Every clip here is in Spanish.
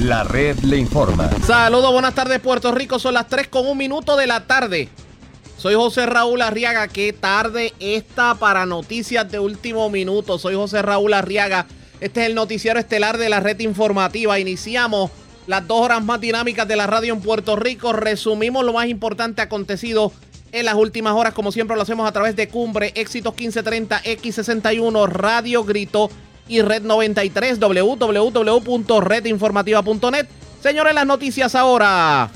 La red le informa. Saludos, buenas tardes Puerto Rico. Son las 3 con un minuto de la tarde. Soy José Raúl Arriaga. Qué tarde está para noticias de último minuto. Soy José Raúl Arriaga. Este es el noticiero estelar de la red informativa. Iniciamos las dos horas más dinámicas de la radio en Puerto Rico. Resumimos lo más importante acontecido en las últimas horas, como siempre lo hacemos a través de Cumbre, Éxitos 1530, X61, Radio Grito y Red 93, www.redinformativa.net. Señores, las noticias ahora.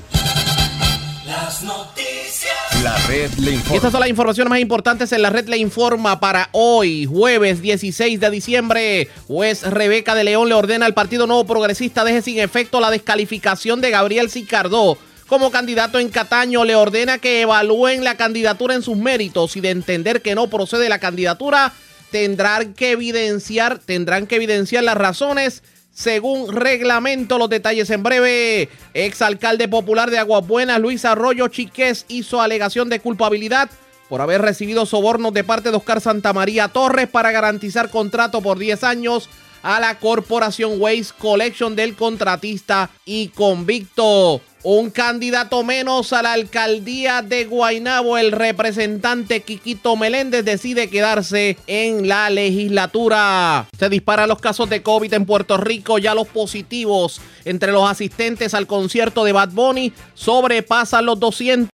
Las noticias. La red le Y informa. estas son las informaciones más importantes en la red Le Informa para hoy, jueves 16 de diciembre. Juez Rebeca de León le ordena al Partido Nuevo Progresista deje sin efecto la descalificación de Gabriel Sicardó como candidato en Cataño. Le ordena que evalúen la candidatura en sus méritos y de entender que no procede la candidatura, tendrán que evidenciar, tendrán que evidenciar las razones según reglamento. Los detalles en breve. Exalcalde popular de Aguas Buenas, Luis Arroyo Chiqués, hizo alegación de culpabilidad por haber recibido sobornos de parte de Oscar Santamaría Torres para garantizar contrato por 10 años a la corporación Waste Collection del contratista y convicto. Un candidato menos a la alcaldía de Guaynabo, el representante Quiquito Meléndez decide quedarse en la legislatura. Se disparan los casos de COVID en Puerto Rico, ya los positivos entre los asistentes al concierto de Bad Bunny sobrepasan los 200.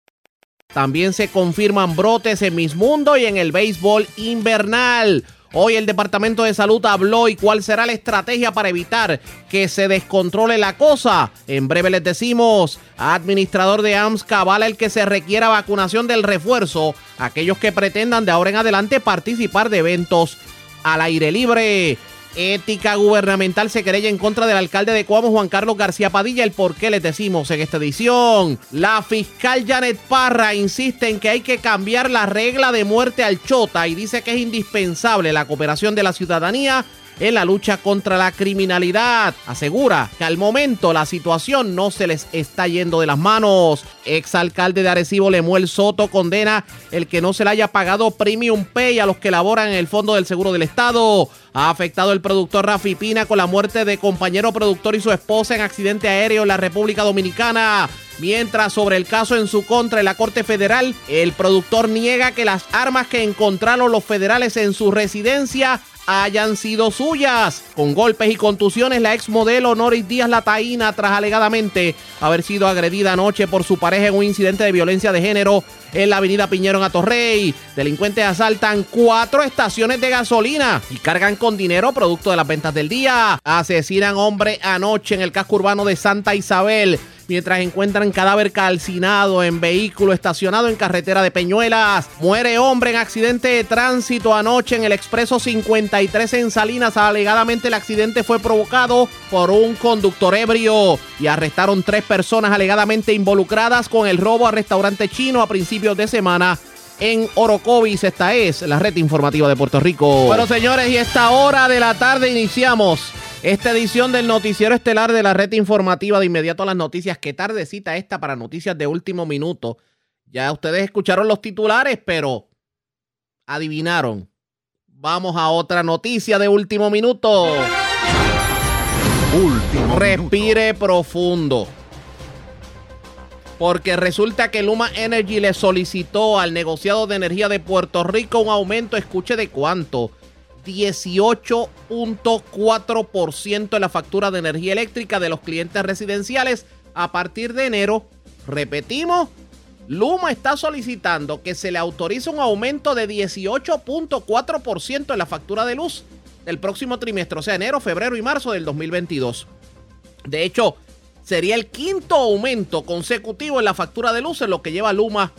También se confirman brotes en Miss Mundo y en el béisbol invernal. Hoy el Departamento de Salud habló y cuál será la estrategia para evitar que se descontrole la cosa. En breve les decimos, administrador de AMS cabala el que se requiera vacunación del refuerzo, aquellos que pretendan de ahora en adelante participar de eventos al aire libre. Ética gubernamental se querella en contra del alcalde de Cuamo, Juan Carlos García Padilla. El por qué les decimos en esta edición. La fiscal Janet Parra insiste en que hay que cambiar la regla de muerte al chota y dice que es indispensable la cooperación de la ciudadanía en la lucha contra la criminalidad. Asegura que al momento la situación no se les está yendo de las manos. Exalcalde de Arecibo Lemuel Soto condena el que no se le haya pagado premium pay a los que laboran en el Fondo del Seguro del Estado. Ha afectado el productor Rafi Pina con la muerte de compañero productor y su esposa en accidente aéreo en la República Dominicana. Mientras sobre el caso en su contra en la Corte Federal, el productor niega que las armas que encontraron los federales en su residencia hayan sido suyas. Con golpes y contusiones, la ex modelo Noris Díaz Lataína, tras alegadamente haber sido agredida anoche por su pareja en un incidente de violencia de género en la avenida Piñero en Atorrey. Delincuentes asaltan cuatro estaciones de gasolina y cargan con dinero producto de las ventas del día. Asesinan hombre anoche en el casco urbano de Santa Isabel mientras encuentran cadáver calcinado en vehículo estacionado en carretera de Peñuelas. Muere hombre en accidente de tránsito anoche en el expreso 53 en Salinas. Alegadamente el accidente fue provocado por un conductor ebrio y arrestaron tres personas alegadamente involucradas con el robo al restaurante chino a principios de semana en Orocovis. Esta es la red informativa de Puerto Rico. Bueno, señores, y esta hora de la tarde iniciamos esta edición del noticiero estelar de la red informativa de inmediato a las noticias. Qué tardecita esta para noticias de último minuto. Ya ustedes escucharon los titulares, pero adivinaron. Vamos a otra noticia de último minuto. Último Respire profundo. Porque resulta que Luma Energy le solicitó al negociado de energía de Puerto Rico un aumento, escuche de cuánto, 18.4% en la factura de energía eléctrica de los clientes residenciales a partir de enero. Repetimos, Luma está solicitando que se le autorice un aumento de 18.4% en la factura de luz del próximo trimestre, o sea, enero, febrero y marzo del 2022. De hecho, sería el quinto aumento consecutivo en la factura de luz en lo que lleva Luma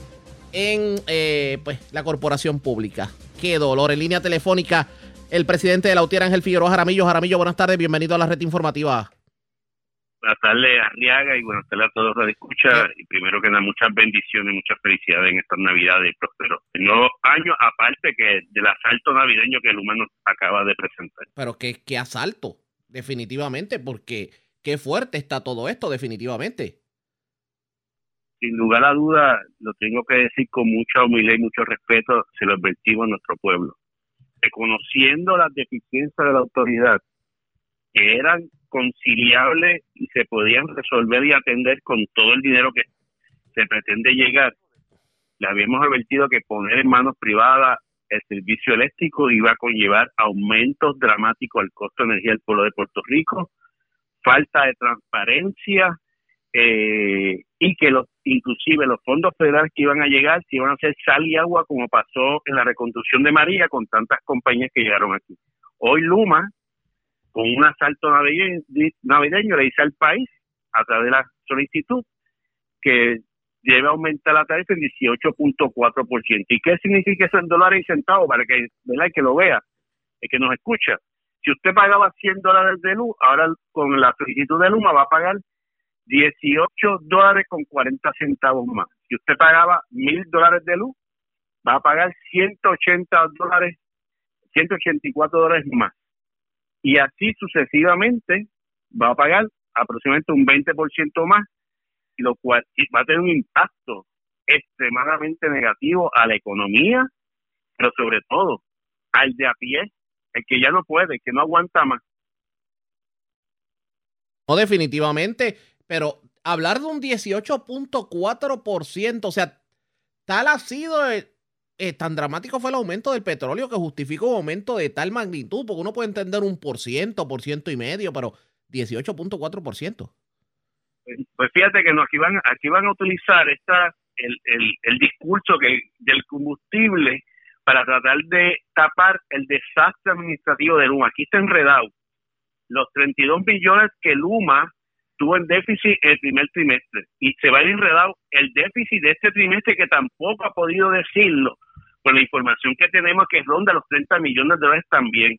en eh, pues, la corporación pública. Qué dolor. En línea telefónica, el presidente de la UTIER, Ángel Figueroa Jaramillo. Jaramillo, buenas tardes, bienvenido a la red informativa. Buenas tardes, Arriaga, y buenas tardes a todos los que escuchan. Y primero que nada, muchas bendiciones, muchas felicidades en estas Navidades y prósperos nuevos años, aparte que del asalto navideño que el humano acaba de presentar. Pero qué, qué asalto, definitivamente, porque qué fuerte está todo esto, definitivamente. Sin lugar a duda, lo tengo que decir con mucha humildad y mucho respeto, se lo advertimos a nuestro pueblo. Reconociendo las deficiencias de la autoridad, que eran conciliables y se podían resolver y atender con todo el dinero que se pretende llegar. Le habíamos advertido que poner en manos privadas el servicio eléctrico iba a conllevar aumentos dramáticos al costo de energía del pueblo de Puerto Rico, falta de transparencia eh, y que los inclusive los fondos federales que iban a llegar se iban a hacer sal y agua como pasó en la reconstrucción de María con tantas compañías que llegaron aquí. Hoy Luma, con un asalto navideño, navideño le dice al país, a través de la solicitud, que debe aumentar la tarifa en 18.4%. ¿Y qué significa eso en dólares y centavos? Para que, ¿verdad? que lo vea, el que nos escucha. Si usted pagaba 100 dólares de luz, ahora con la solicitud de Luma va a pagar 18 dólares con 40 centavos más. Si usted pagaba 1000 dólares de luz, va a pagar 180 dólares, 184 dólares más. Y así sucesivamente va a pagar aproximadamente un 20% más lo cual va a tener un impacto extremadamente negativo a la economía, pero sobre todo al de a pie, el que ya no puede, que no aguanta más. No, definitivamente, pero hablar de un 18.4%, o sea, tal ha sido, eh, eh, tan dramático fue el aumento del petróleo que justifica un aumento de tal magnitud, porque uno puede entender un por ciento, por ciento y medio, pero 18.4%. Pues fíjate que no, aquí van, aquí van a utilizar esta, el, el, el discurso que del combustible para tratar de tapar el desastre administrativo de Luma. Aquí está enredado los 32 millones que Luma tuvo en déficit el primer trimestre y se va a ir enredado el déficit de este trimestre que tampoco ha podido decirlo por la información que tenemos que ronda los 30 millones de dólares también.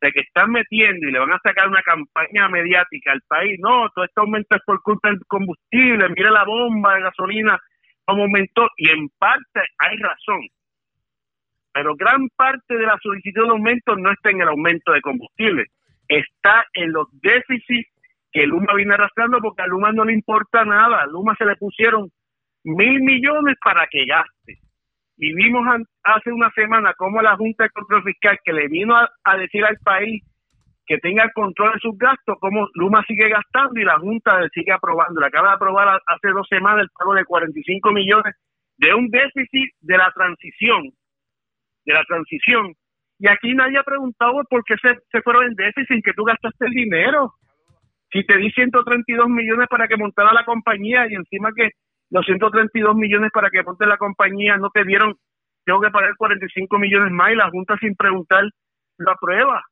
De que están metiendo y le van a sacar una campaña mediática al país, no, todo este aumento es por culpa del combustible, mire la bomba de gasolina, como aumentó, y en parte hay razón, pero gran parte de la solicitud de aumento no está en el aumento de combustible, está en los déficits que Luma viene arrastrando porque a Luma no le importa nada, a Luma se le pusieron mil millones para que gaste y vimos hace una semana cómo la Junta de Control Fiscal que le vino a, decir al país que tenga el control de sus gastos, como Luma sigue gastando y la Junta sigue aprobando. Le acaba de aprobar hace dos semanas el pago de 45 millones de un déficit de la transición, de la transición. Y aquí nadie ha preguntado por qué se, se fueron en déficit que tú gastaste el dinero. Si te di 132 millones para que montara la compañía y encima que los 132 millones para que ponte la compañía no te dieron, tengo que pagar 45 millones más y la Junta sin preguntar la prueba.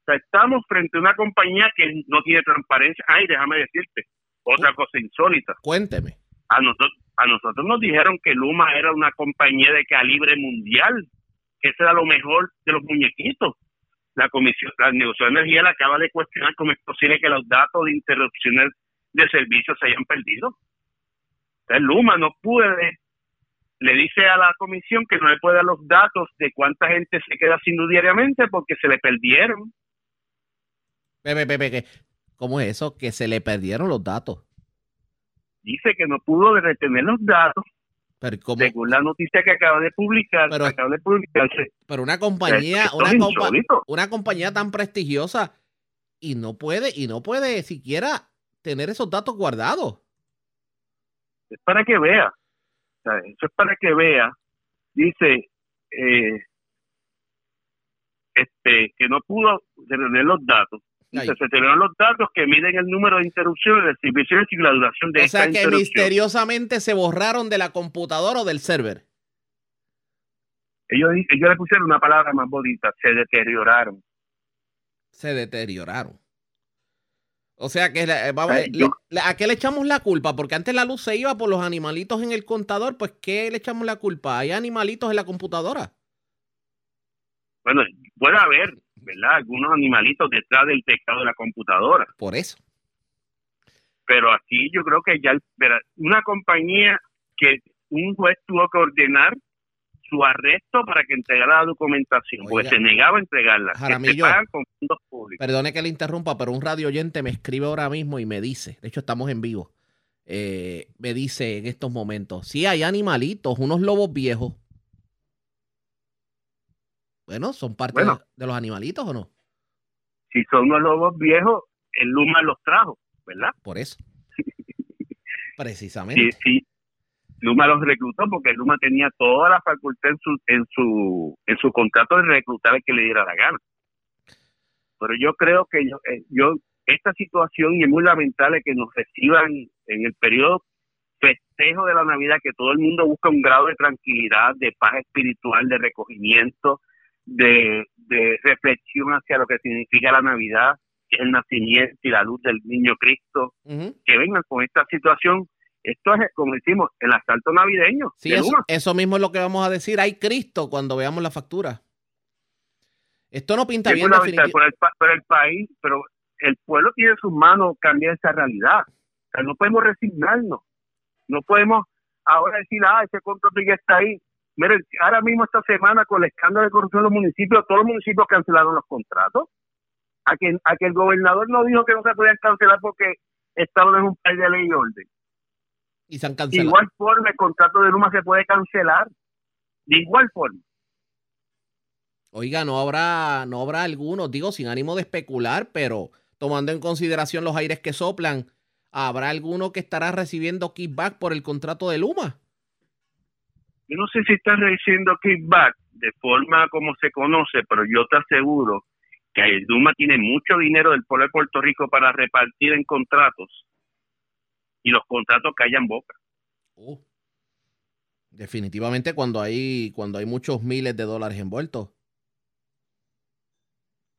O sea, estamos frente a una compañía que no tiene transparencia. Ay, déjame decirte, otra cosa insólita. Cuénteme. A nosotros, a nosotros nos dijeron que Luma era una compañía de calibre mundial, que ese era lo mejor de los muñequitos. La Comisión, la negociación de Energía le acaba de cuestionar cómo es posible que los datos de interrupciones de servicios se hayan perdido. El Luma no puede, le dice a la comisión que no le puede dar los datos de cuánta gente se queda sin luz diariamente porque se le perdieron. Pepe, Pepe, ¿cómo es eso? Que se le perdieron los datos. Dice que no pudo retener los datos. Pero Según la noticia que acaba de publicar, pero, acaba de publicarse. Pero una compañía, una, una compañía tan prestigiosa y no puede, y no puede siquiera tener esos datos guardados es para que vea, eso es para que vea, dice, eh, este, que no pudo tener los datos. Se tenían los datos que miden el número de interrupciones de servicios y la duración de O sea que misteriosamente se borraron de la computadora o del server. Ellos, ellos le pusieron una palabra más bonita, se deterioraron. Se deterioraron. O sea que, eh, vamos, ¿a qué le echamos la culpa? Porque antes la luz se iba por los animalitos en el contador, pues ¿qué le echamos la culpa? ¿Hay animalitos en la computadora? Bueno, puede haber, ¿verdad? Algunos animalitos detrás del teclado de la computadora. Por eso. Pero aquí yo creo que ya una compañía que un juez tuvo que ordenar su arresto para que entregara la documentación, pues se negaba a entregarla. Jaramillo, Perdone que le interrumpa, pero un radio oyente me escribe ahora mismo y me dice, de hecho estamos en vivo, eh, me dice en estos momentos, sí hay animalitos, unos lobos viejos. Bueno, ¿son parte de, los animalitos o no? si son unos lobos viejos, el Luma los trajo, ¿verdad? Por eso. Precisamente. si Luma los reclutó porque Luma tenía toda la facultad en su en su en su contrato de reclutar al que le diera la gana. Pero yo creo que yo, eh, yo esta situación y es muy lamentable que nos reciban en el periodo festejo de la Navidad, que todo el mundo busca un grado de tranquilidad, de paz espiritual, de recogimiento, de, de reflexión hacia lo que significa la Navidad, el nacimiento y la luz del niño Cristo, que vengan con esta situación. Esto es, como decimos, el asalto navideño. Sí, eso, eso mismo es lo que vamos a decir. Hay Cristo cuando veamos la factura. Esto no pinta Es bien pero el, pa- pero el país, pero el pueblo tiene en sus manos cambiar esa realidad. O sea, no podemos resignarnos. No podemos ahora decir, ah, ese contrato ya está ahí. Miren, ahora mismo esta semana con el escándalo de corrupción en los municipios, todos los municipios cancelaron los contratos. A que, a que el gobernador no dijo que no se podían cancelar porque Estado es un país de ley y orden. Y se han De cancelado. igual forma, el contrato de Luma se puede cancelar. De igual forma. Oiga, no habrá, no habrá algunos, digo, sin ánimo de especular, pero tomando en consideración los aires que soplan, ¿habrá alguno que estará recibiendo kickback por el contrato de Luma? Yo no sé si estás recibiendo kickback de forma como se conoce, pero yo te aseguro que el Duma tiene mucho dinero del pueblo de Puerto Rico para repartir en contratos y los contratos callan boca. Oh. Definitivamente cuando hay, cuando hay muchos miles de dólares envueltos.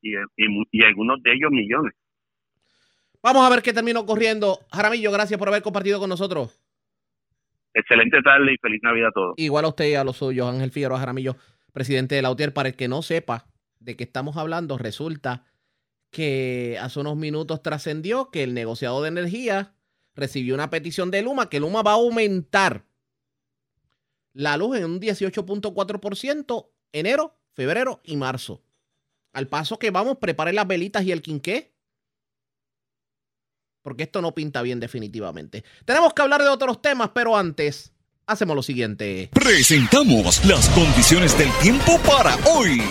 Y, y, algunos de ellos millones. Vamos a ver qué terminó corriendo. Jaramillo, gracias por haber compartido con nosotros. Excelente tarde y feliz Navidad a todos. Igual a usted y a los suyos, Ángel Figueroa Jaramillo, presidente de la UTIER. Para el que no sepa de qué estamos hablando, resulta que hace unos minutos trascendió que el negociado de energía recibió una petición de Luma, que Luma va a aumentar la luz en un 18.4% enero, febrero y marzo. Al paso que vamos, preparen las velitas y el quinqué. Porque esto no pinta bien definitivamente. Tenemos que hablar de otros temas, pero antes hacemos lo siguiente. Presentamos las condiciones del tiempo para hoy.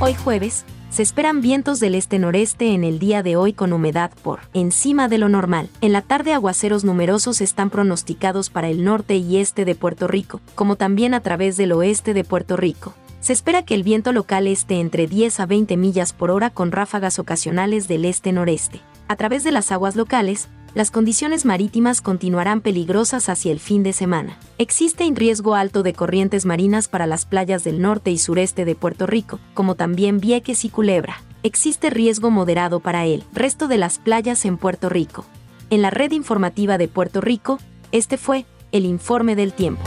Hoy jueves, se esperan vientos del este-noreste en el día de hoy con humedad por encima de lo normal. En la tarde aguaceros numerosos están pronosticados para el norte y este de Puerto Rico, como también a través del oeste de Puerto Rico. Se espera que el viento local esté entre 10 a 20 millas por hora con ráfagas ocasionales del este-noreste. A través de las aguas locales, las condiciones marítimas continuarán peligrosas hacia el fin de semana. Existe un riesgo alto de corrientes marinas para las playas del norte y sureste de Puerto Rico, como también Vieques y Culebra. Existe riesgo moderado para el resto de las playas en Puerto Rico. En la red informativa de Puerto Rico, este fue el informe del tiempo.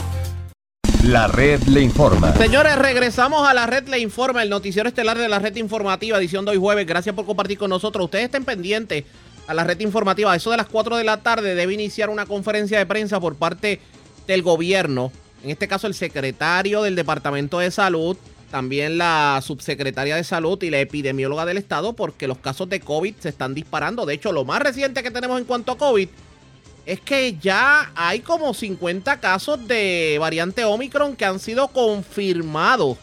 La red le informa. Señores, regresamos a la red Le Informa, el noticiero estelar de la red informativa, edición de hoy jueves. Gracias por compartir con nosotros. Ustedes estén pendientes a la red informativa. Eso de las 4 de la tarde debe iniciar una conferencia de prensa por parte del gobierno. En este caso, el secretario del Departamento de Salud, también la subsecretaria de Salud y la epidemióloga del Estado, porque los casos de COVID se están disparando. De hecho, lo más reciente que tenemos en cuanto a COVID es que ya hay como 50 casos de variante Omicron que han sido confirmados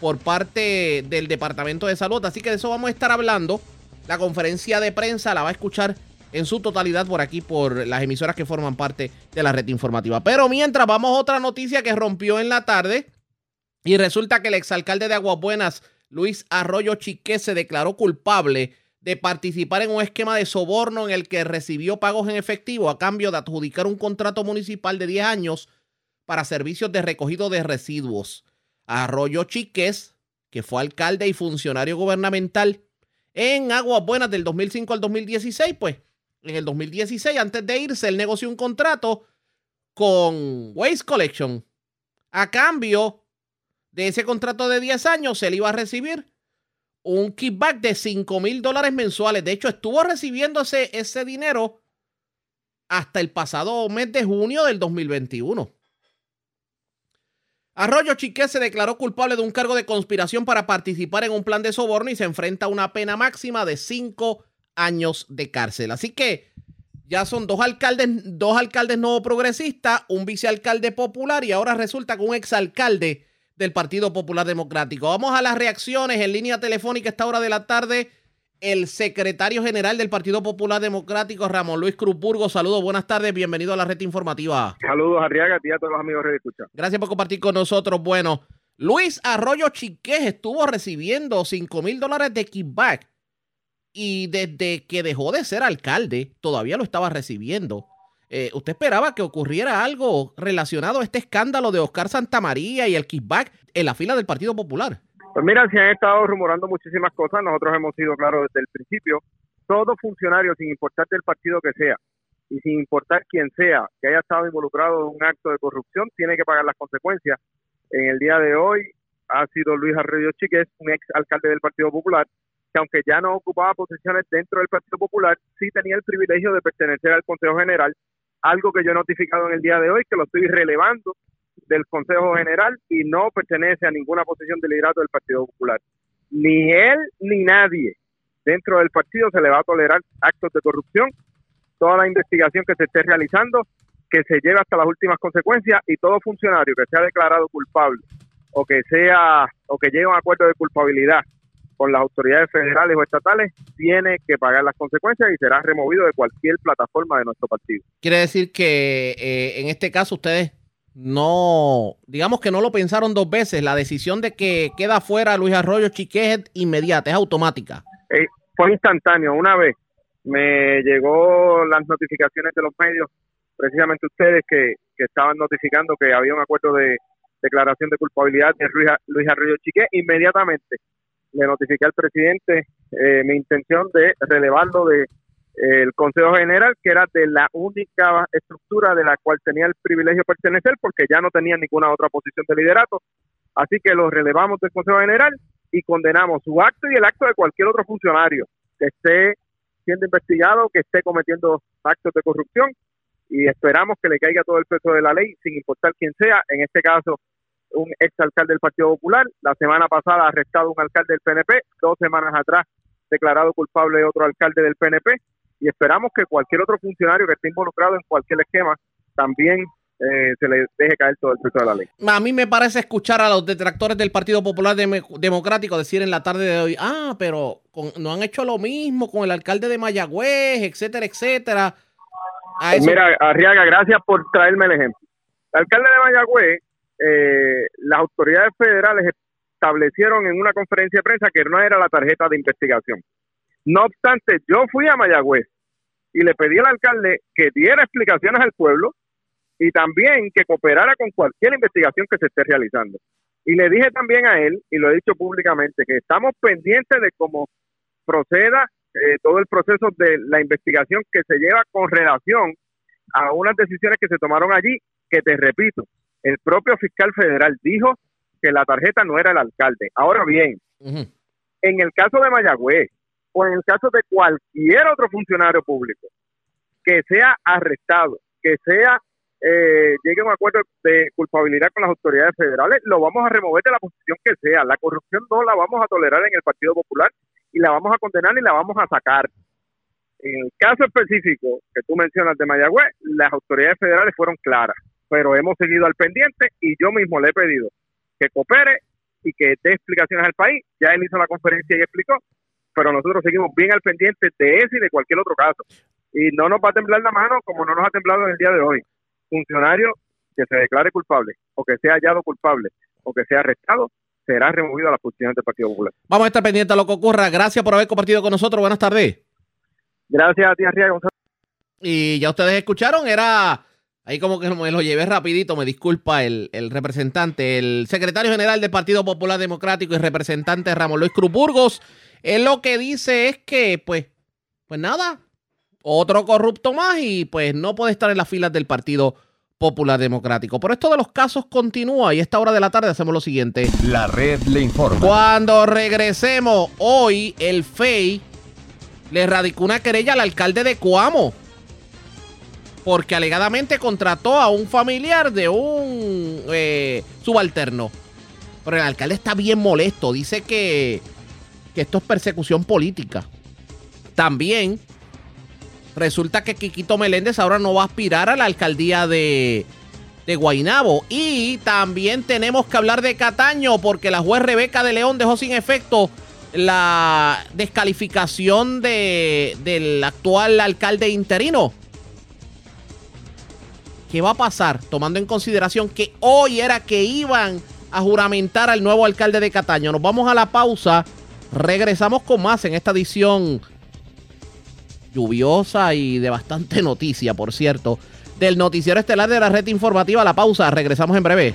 por parte del Departamento de Salud. Así que de eso vamos a estar hablando. La conferencia de prensa la va a escuchar en su totalidad por aquí, por las emisoras que forman parte de la red informativa. Pero mientras vamos otra noticia que rompió en la tarde. Y resulta que el exalcalde de Aguabuenas, Luis Arroyo Chiqué, se declaró culpable de participar en un esquema de soborno en el que recibió pagos en efectivo a cambio de adjudicar un contrato municipal de 10 años para servicios de recogido de residuos. Arroyo Chiques, que fue alcalde y funcionario gubernamental en Aguas Buenas del 2005 al 2016, pues en el 2016, antes de irse, él negoció un contrato con Waste Collection. A cambio de ese contrato de 10 años, le iba a recibir un kickback de 5 mil dólares mensuales. De hecho, estuvo recibiendo ese, dinero hasta el pasado mes de junio del 2021. Arroyo Chiqué se declaró culpable de un cargo de conspiración para participar en un plan de soborno y se enfrenta a una pena máxima de 5 años de cárcel. Así que ya son dos alcaldes, dos alcaldes no progresistas, un vicealcalde popular y ahora resulta que un exalcalde del Partido Popular Democrático. Vamos a las reacciones en línea telefónica a esta hora de la tarde. El secretario general del Partido Popular Democrático, Ramón Luis Cruzburgo. Saludos, buenas tardes, bienvenido a la red informativa. Saludos, Arriaga, a ti y a todos los amigos de Escucha. Gracias por compartir con nosotros. Bueno, Luis Arroyo Chiqués estuvo recibiendo 5 mil dólares de kickback y desde que dejó de ser alcalde todavía lo estaba recibiendo. Eh, ¿Usted esperaba que ocurriera algo relacionado a este escándalo de Oscar Santamaría y el kickback en la fila del Partido Popular? Pues mira, se han estado rumorando muchísimas cosas. Nosotros hemos sido claros desde el principio. Todo funcionario, sin importar del partido que sea y sin importar quién sea, que haya estado involucrado en un acto de corrupción, tiene que pagar las consecuencias. En el día de hoy ha sido Luis Arroyo Chiqués, un ex alcalde del Partido Popular, que aunque ya no ocupaba posiciones dentro del Partido Popular, sí tenía el privilegio de pertenecer al Consejo General algo que yo he notificado en el día de hoy, que lo estoy relevando del Consejo General y no pertenece a ninguna posición de liderato del Partido Popular. Ni él ni nadie dentro del partido se le va a tolerar actos de corrupción. Toda la investigación que se esté realizando, que se lleve hasta las últimas consecuencias y todo funcionario que sea declarado culpable o que sea o que llegue a un acuerdo de culpabilidad con las autoridades federales o estatales, tiene que pagar las consecuencias y será removido de cualquier plataforma de nuestro partido. Quiere decir que eh, en este caso ustedes no, digamos que no lo pensaron dos veces. La decisión de que queda fuera Luis Arroyo Chiquet es inmediata, es automática. Eh, fue instantáneo. Una vez me llegó las notificaciones de los medios, precisamente ustedes que, que estaban notificando que había un acuerdo de declaración de culpabilidad de Luis, Luis Arroyo Chiquet, inmediatamente le notifiqué al presidente eh, mi intención de relevarlo de eh, el Consejo General, que era de la única estructura de la cual tenía el privilegio pertenecer, porque ya no tenía ninguna otra posición de liderato. Así que lo relevamos del Consejo General y condenamos su acto y el acto de cualquier otro funcionario que esté siendo investigado, que esté cometiendo actos de corrupción y esperamos que le caiga todo el peso de la ley, sin importar quién sea, en este caso un ex alcalde del Partido Popular, la semana pasada arrestado un alcalde del PNP, dos semanas atrás declarado culpable otro alcalde del PNP y esperamos que cualquier otro funcionario que esté involucrado en cualquier esquema también eh, se le deje caer todo el peso de la ley. A mí me parece escuchar a los detractores del Partido Popular Democrático decir en la tarde de hoy, ah, pero no han hecho lo mismo con el alcalde de Mayagüez, etcétera, etcétera. Mira, Arriaga, gracias por traerme el ejemplo. El alcalde de Mayagüez eh, las autoridades federales establecieron en una conferencia de prensa que no era la tarjeta de investigación. No obstante, yo fui a Mayagüez y le pedí al alcalde que diera explicaciones al pueblo y también que cooperara con cualquier investigación que se esté realizando. Y le dije también a él, y lo he dicho públicamente, que estamos pendientes de cómo proceda eh, todo el proceso de la investigación que se lleva con relación a unas decisiones que se tomaron allí, que te repito, el propio fiscal federal dijo que la tarjeta no era el alcalde. Ahora bien, en el caso de Mayagüez o en el caso de cualquier otro funcionario público que sea arrestado, que sea eh, llegue a un acuerdo de culpabilidad con las autoridades federales, lo vamos a remover de la posición que sea. La corrupción no la vamos a tolerar en el Partido Popular y la vamos a condenar y la vamos a sacar. En el caso específico que tú mencionas de Mayagüez, las autoridades federales fueron claras pero hemos seguido al pendiente y yo mismo le he pedido que coopere y que dé explicaciones al país. Ya él hizo la conferencia y explicó, pero nosotros seguimos bien al pendiente de ese y de cualquier otro caso. Y no nos va a temblar la mano como no nos ha temblado en el día de hoy. Funcionario que se declare culpable o que sea hallado culpable o que sea arrestado será removido a la posición del Partido Popular. Vamos a estar pendientes a lo que ocurra. Gracias por haber compartido con nosotros. Buenas tardes. Gracias a ti, Arriaga. Y ya ustedes escucharon, era Ahí como que me lo llevé rapidito, me disculpa el, representante, el secretario general del Partido Popular Democrático y representante Ramón Luis Cruz Burgos. Él lo que dice es que, pues, pues nada, otro corrupto más y pues no puede estar en las filas del Partido Popular Democrático. Por esto de los casos continúa y a esta hora de la tarde hacemos lo siguiente. La red le informa. Cuando regresemos, hoy el FEI le radicó una querella al alcalde de Coamo porque alegadamente contrató a un familiar de un eh, subalterno. Pero el alcalde está bien molesto, dice que, que esto es persecución política. También resulta que Quiquito Meléndez ahora no va a aspirar a la alcaldía de, de Guainabo. Y también tenemos que hablar de Cataño porque la juez Rebeca de León dejó sin efecto la descalificación de, del actual alcalde interino. ¿Qué va a pasar? Tomando en consideración que hoy era que iban a juramentar al nuevo alcalde de Cataño. Nos vamos a la pausa. Regresamos con más en esta edición lluviosa y de bastante noticia, por cierto, del noticiero estelar de la red informativa. La pausa. Regresamos en breve.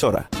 emisora.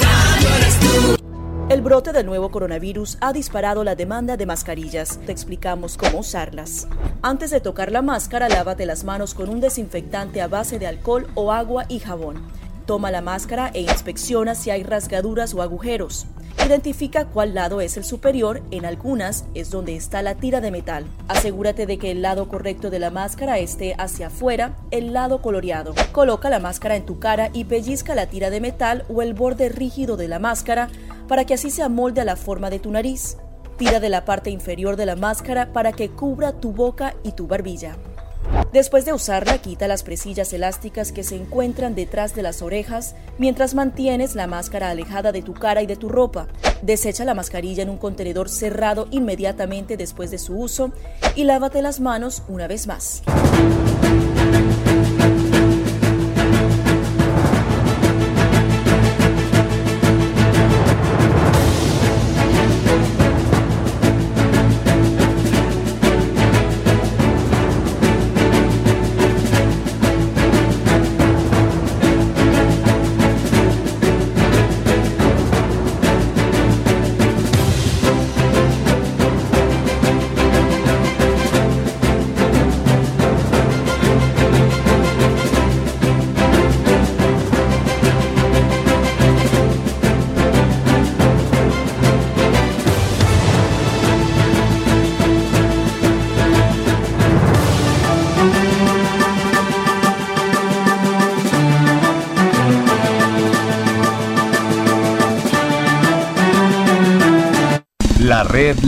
El brote del nuevo coronavirus ha disparado la demanda de mascarillas. Te explicamos cómo usarlas. Antes de tocar la máscara, lávate las manos con un desinfectante a base de alcohol o agua y jabón. Toma la máscara e inspecciona si hay rasgaduras o agujeros. Identifica cuál lado es el superior, en algunas es donde está la tira de metal. Asegúrate de que el lado correcto de la máscara esté hacia afuera, el lado coloreado. Coloca la máscara en tu cara y pellizca la tira de metal o el borde rígido de la máscara para que así se amolde a la forma de tu nariz. Tira de la parte inferior de la máscara para que cubra tu boca y tu barbilla. Después de usarla, quita las presillas elásticas que se encuentran detrás de las orejas mientras mantienes la máscara alejada de tu cara y de tu ropa. Desecha la mascarilla en un contenedor cerrado inmediatamente después de su uso y lávate las manos una vez más.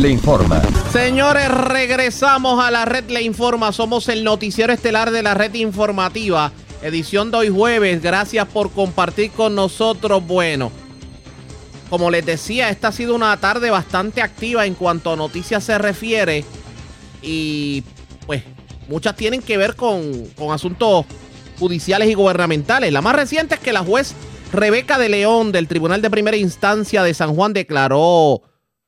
Le informa. Señores, regresamos a la red le informa. Somos el noticiero estelar de la red informativa. Edición de hoy jueves. Gracias por compartir con nosotros. Bueno, como les decía, esta ha sido una tarde bastante activa en cuanto a noticias se refiere. Y pues muchas tienen que ver con, con asuntos judiciales y gubernamentales. La más reciente es que la juez Rebeca de León del Tribunal de Primera Instancia de San Juan declaró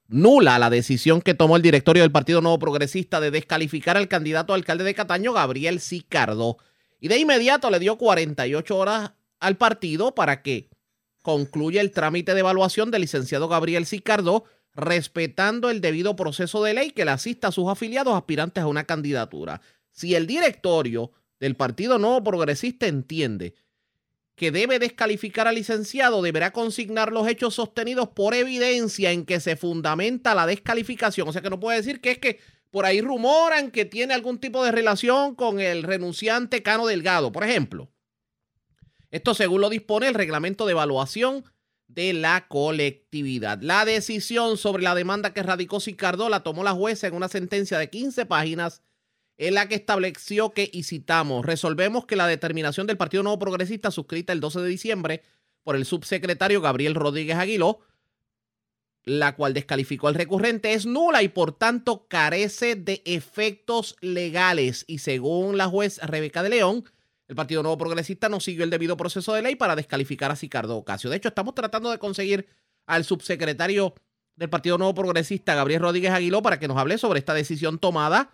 nula la decisión que tomó el directorio del Partido Nuevo Progresista de descalificar al candidato alcalde de Cataño, Gabriel Sicardo. Y de inmediato le dio 48 horas al partido para que concluya el trámite de evaluación del licenciado Gabriel Sicardo, respetando el debido proceso de ley que le asista a sus afiliados aspirantes a una candidatura. Si el directorio del Partido Nuevo Progresista entiende que debe descalificar al licenciado, deberá consignar los hechos sostenidos por evidencia en que se fundamenta la descalificación. O sea que no puede decir que es que por ahí rumoran que tiene algún tipo de relación con el renunciante Cano Delgado, por ejemplo. Esto según lo dispone el reglamento de evaluación de la colectividad. La decisión sobre la demanda que radicó Sicardo la tomó la jueza en una sentencia de 15 páginas en la que estableció que, y citamos, resolvemos que la determinación del Partido Nuevo Progresista suscrita el 12 de diciembre por el subsecretario Gabriel Rodríguez Aguiló, la cual descalificó al recurrente, es nula y por tanto carece de efectos legales. Y según la juez Rebeca de León, el Partido Nuevo Progresista no siguió el debido proceso de ley para descalificar a Sicardo Ocasio. De hecho, estamos tratando de conseguir al subsecretario del Partido Nuevo Progresista, Gabriel Rodríguez Aguiló, para que nos hable sobre esta decisión tomada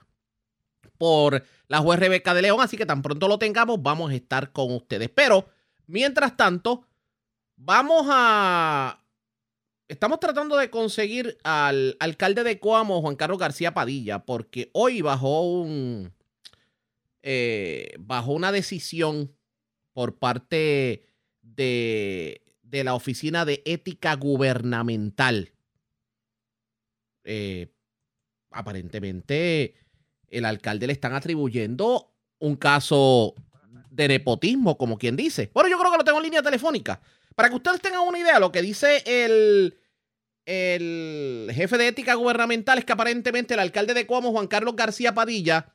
por la juez Rebeca de León. Así que tan pronto lo tengamos, vamos a estar con ustedes. Pero, mientras tanto, vamos a... Estamos tratando de conseguir al alcalde de Coamo, Juan Carlos García Padilla, porque hoy bajó un... Eh, una decisión por parte de, de la Oficina de Ética Gubernamental. Eh, aparentemente el alcalde le están atribuyendo un caso de nepotismo, como quien dice. Bueno, yo creo que lo tengo en línea telefónica. Para que ustedes tengan una idea, lo que dice el, el jefe de ética gubernamental es que aparentemente el alcalde de Cuomo, Juan Carlos García Padilla,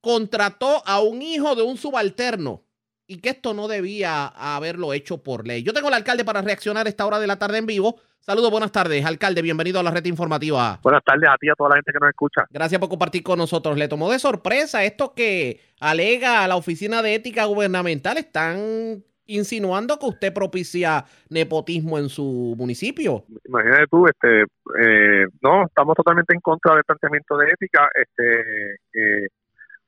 contrató a un hijo de un subalterno y que esto no debía haberlo hecho por ley. Yo tengo al alcalde para reaccionar a esta hora de la tarde en vivo. Saludos, buenas tardes, alcalde. Bienvenido a la red informativa. Buenas tardes a ti y a toda la gente que nos escucha. Gracias por compartir con nosotros. Le tomó de sorpresa esto que alega a la Oficina de Ética Gubernamental. Están insinuando que usted propicia nepotismo en su municipio. Imagínate tú, este, eh, no, estamos totalmente en contra del planteamiento de ética. Este, eh,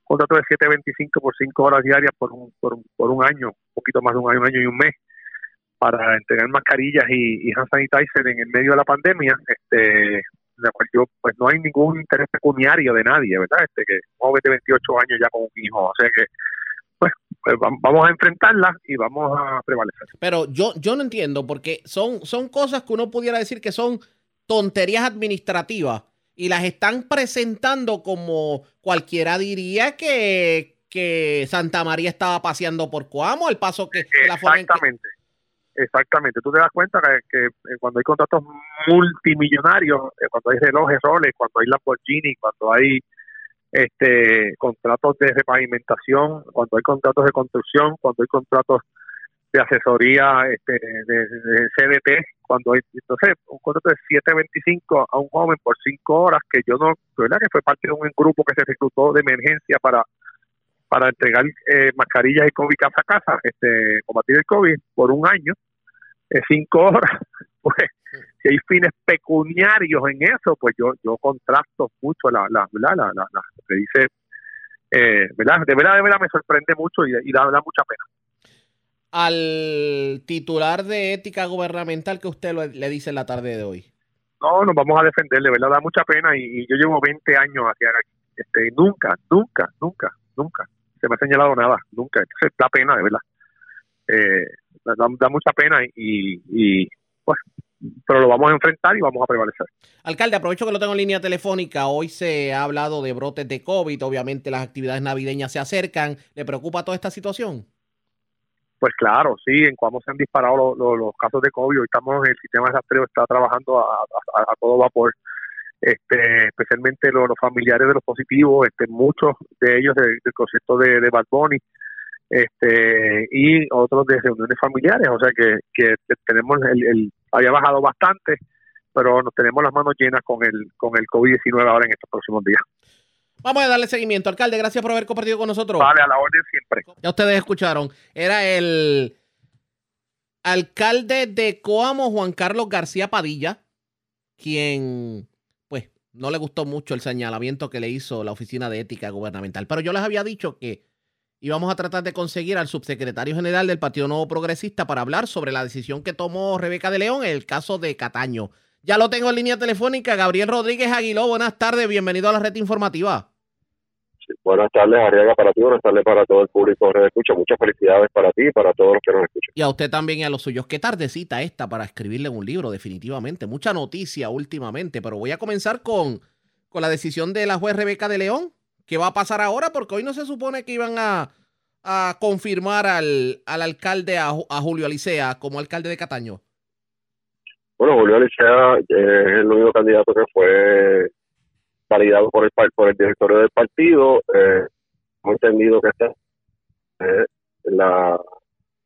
contrato de 7.25 por 5 horas diarias por un, por, por un año, un poquito más de un año, un año y un mes, para entregar mascarillas y, y hand en el medio de la pandemia, este, la cual pues no hay ningún interés pecuniario de nadie, ¿verdad? Este, que un joven de 28 años ya con un hijo, o sea que, pues, pues vamos a enfrentarla y vamos a prevalecer. Pero yo, yo no entiendo, porque son, son cosas que uno pudiera decir que son tonterías administrativas y las están presentando como cualquiera diría que, que Santa María estaba paseando por Coamo, al paso que... Exactamente. Exactamente, tú te das cuenta que, eh, cuando hay contratos multimillonarios, eh, cuando hay relojes roles, cuando hay Lamborghini, cuando hay este contratos de repavimentación, cuando hay contratos de construcción, cuando hay contratos de asesoría este, de, de CDT, cuando hay, entonces, un contrato de 7.25 a un joven por 5 horas, que yo no, ¿verdad? Que fue parte de un grupo que se reclutó de emergencia para para entregar eh, mascarillas y COVID casa a casa, este, combatir el COVID por un año, eh, cinco horas, pues si hay fines pecuniarios en eso, pues yo yo contrasto mucho la, la, la, la, la, la que dice, eh, ¿verdad? De verdad, de verdad me sorprende mucho y, y da, da mucha pena al titular de ética gubernamental que usted le dice en la tarde de hoy? No, nos vamos a defender, de verdad da mucha pena y, yo llevo 20 años hacia aquí. Este, nunca, nunca, nunca, nunca se me ha señalado nada, nunca. Entonces da pena, de verdad. Eh, da, mucha pena y, y pues pero lo vamos a enfrentar y vamos a prevalecer. Alcalde, aprovecho que lo tengo en línea telefónica. Hoy se ha hablado de brotes de COVID, obviamente las actividades navideñas se acercan. ¿Le preocupa toda esta situación? Pues claro, sí, en cómo se han disparado los, casos de COVID, hoy estamos, el sistema de rastreo está trabajando a, todo vapor. este, especialmente los, los familiares de los positivos, este, muchos de ellos del, del concepto de, de Bad Bunny, este, y otros de reuniones familiares, o sea que, que tenemos el, el, había bajado bastante, pero nos tenemos las manos llenas con el, con el COVID-19 ahora en estos próximos días. Vamos a darle seguimiento. Alcalde, gracias por haber compartido con nosotros. Vale, a la orden siempre. Ya ustedes escucharon. Era el alcalde de Coamo, Juan Carlos García Padilla, quien, pues, no le gustó mucho el señalamiento que le hizo la Oficina de Ética Gubernamental. Pero yo les había dicho que íbamos a tratar de conseguir al subsecretario general del Partido Nuevo Progresista para hablar sobre la decisión que tomó Rebeca de León en el caso de Cataño. Ya lo tengo en línea telefónica. Gabriel Rodríguez Aguiló, buenas tardes, bienvenido a la red informativa. Sí, buenas tardes, Arriaga, para ti, buenas tardes para todo el público nos escucha. Muchas felicidades para ti y para todos los que nos escuchan. Y a usted también y a los suyos. Qué tardecita esta para escribirle un libro, definitivamente. Mucha noticia últimamente, pero voy a comenzar con, con la decisión de la juez Rebeca de León. ¿Qué va a pasar ahora? Porque hoy no se supone que iban a, a confirmar al, al alcalde, a, a Julio Alicea, como alcalde de Cataño. Bueno, Julio Alicea eh, es el único candidato que fue validado por el por el directorio del partido. Eh, hemos entendido que está eh, la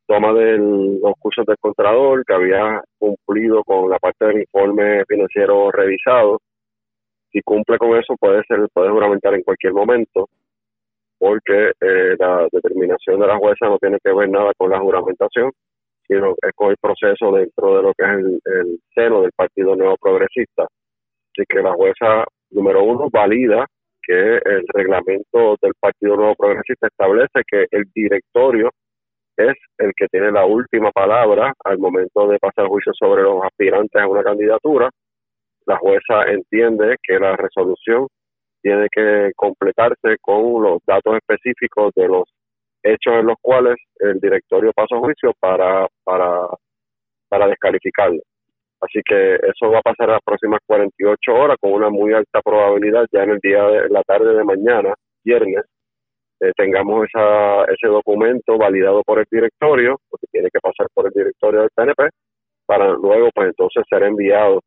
toma de los cursos del Contralor, que había cumplido con la parte del informe financiero revisado. Si cumple con eso, puede ser puede juramentar en cualquier momento, porque eh, la determinación de la jueza no tiene que ver nada con la juramentación, sino es con el proceso dentro de lo que es el, el seno del Partido Nuevo Progresista. Así que la jueza número uno, valida que el reglamento del Partido Nuevo Progresista establece que el directorio es el que tiene la última palabra al momento de pasar juicio sobre los aspirantes a una candidatura. La jueza entiende que la resolución tiene que completarse con los datos específicos de los hechos en los cuales el directorio pasó juicio para, para, para descalificarlo. Así que eso va a pasar las próximas 48 horas con una muy alta probabilidad ya en el día de la tarde de mañana, viernes, eh, tengamos esa, ese documento validado por el directorio, porque tiene que pasar por el directorio del PNP, para luego pues entonces ser enviado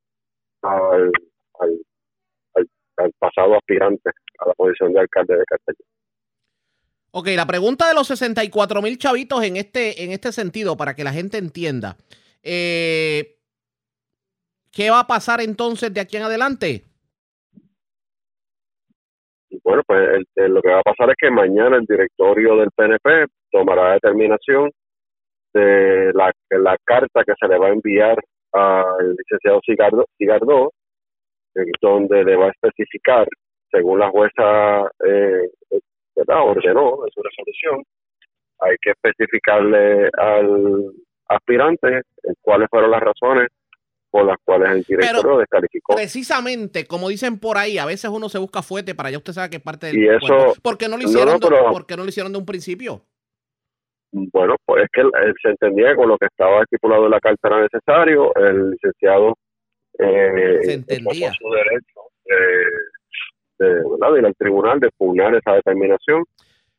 al, al, al pasado aspirante a la posición de alcalde de Castellón. Ok, la pregunta de los 64 mil chavitos en este, en este sentido, para que la gente entienda. Eh, ¿Qué va a pasar entonces de aquí en adelante? Bueno, pues el, lo que va a pasar es que mañana el directorio del PNP tomará determinación de la, la carta que se le va a enviar al licenciado Cigardo, Cigardó, donde le va a especificar, según la jueza eh, ¿verdad? ordenó en su resolución, hay que especificarle al aspirante cuáles fueron las razones por las cuales el directorio Pero, descalificó. Precisamente, como dicen por ahí, a veces uno se busca fuerte para ya usted sabe que es parte del Y eso- cuento. ¿Por qué no lo hicieron, no, no, pero- de, por qué no lo hicieron de un principio? Bueno, pues es que eh, se entendía que con lo que estaba estipulado en la carta era necesario. El licenciado eh, Se entendía. su derecho de, de, ¿verdad? ir al tribunal de pugnar esa determinación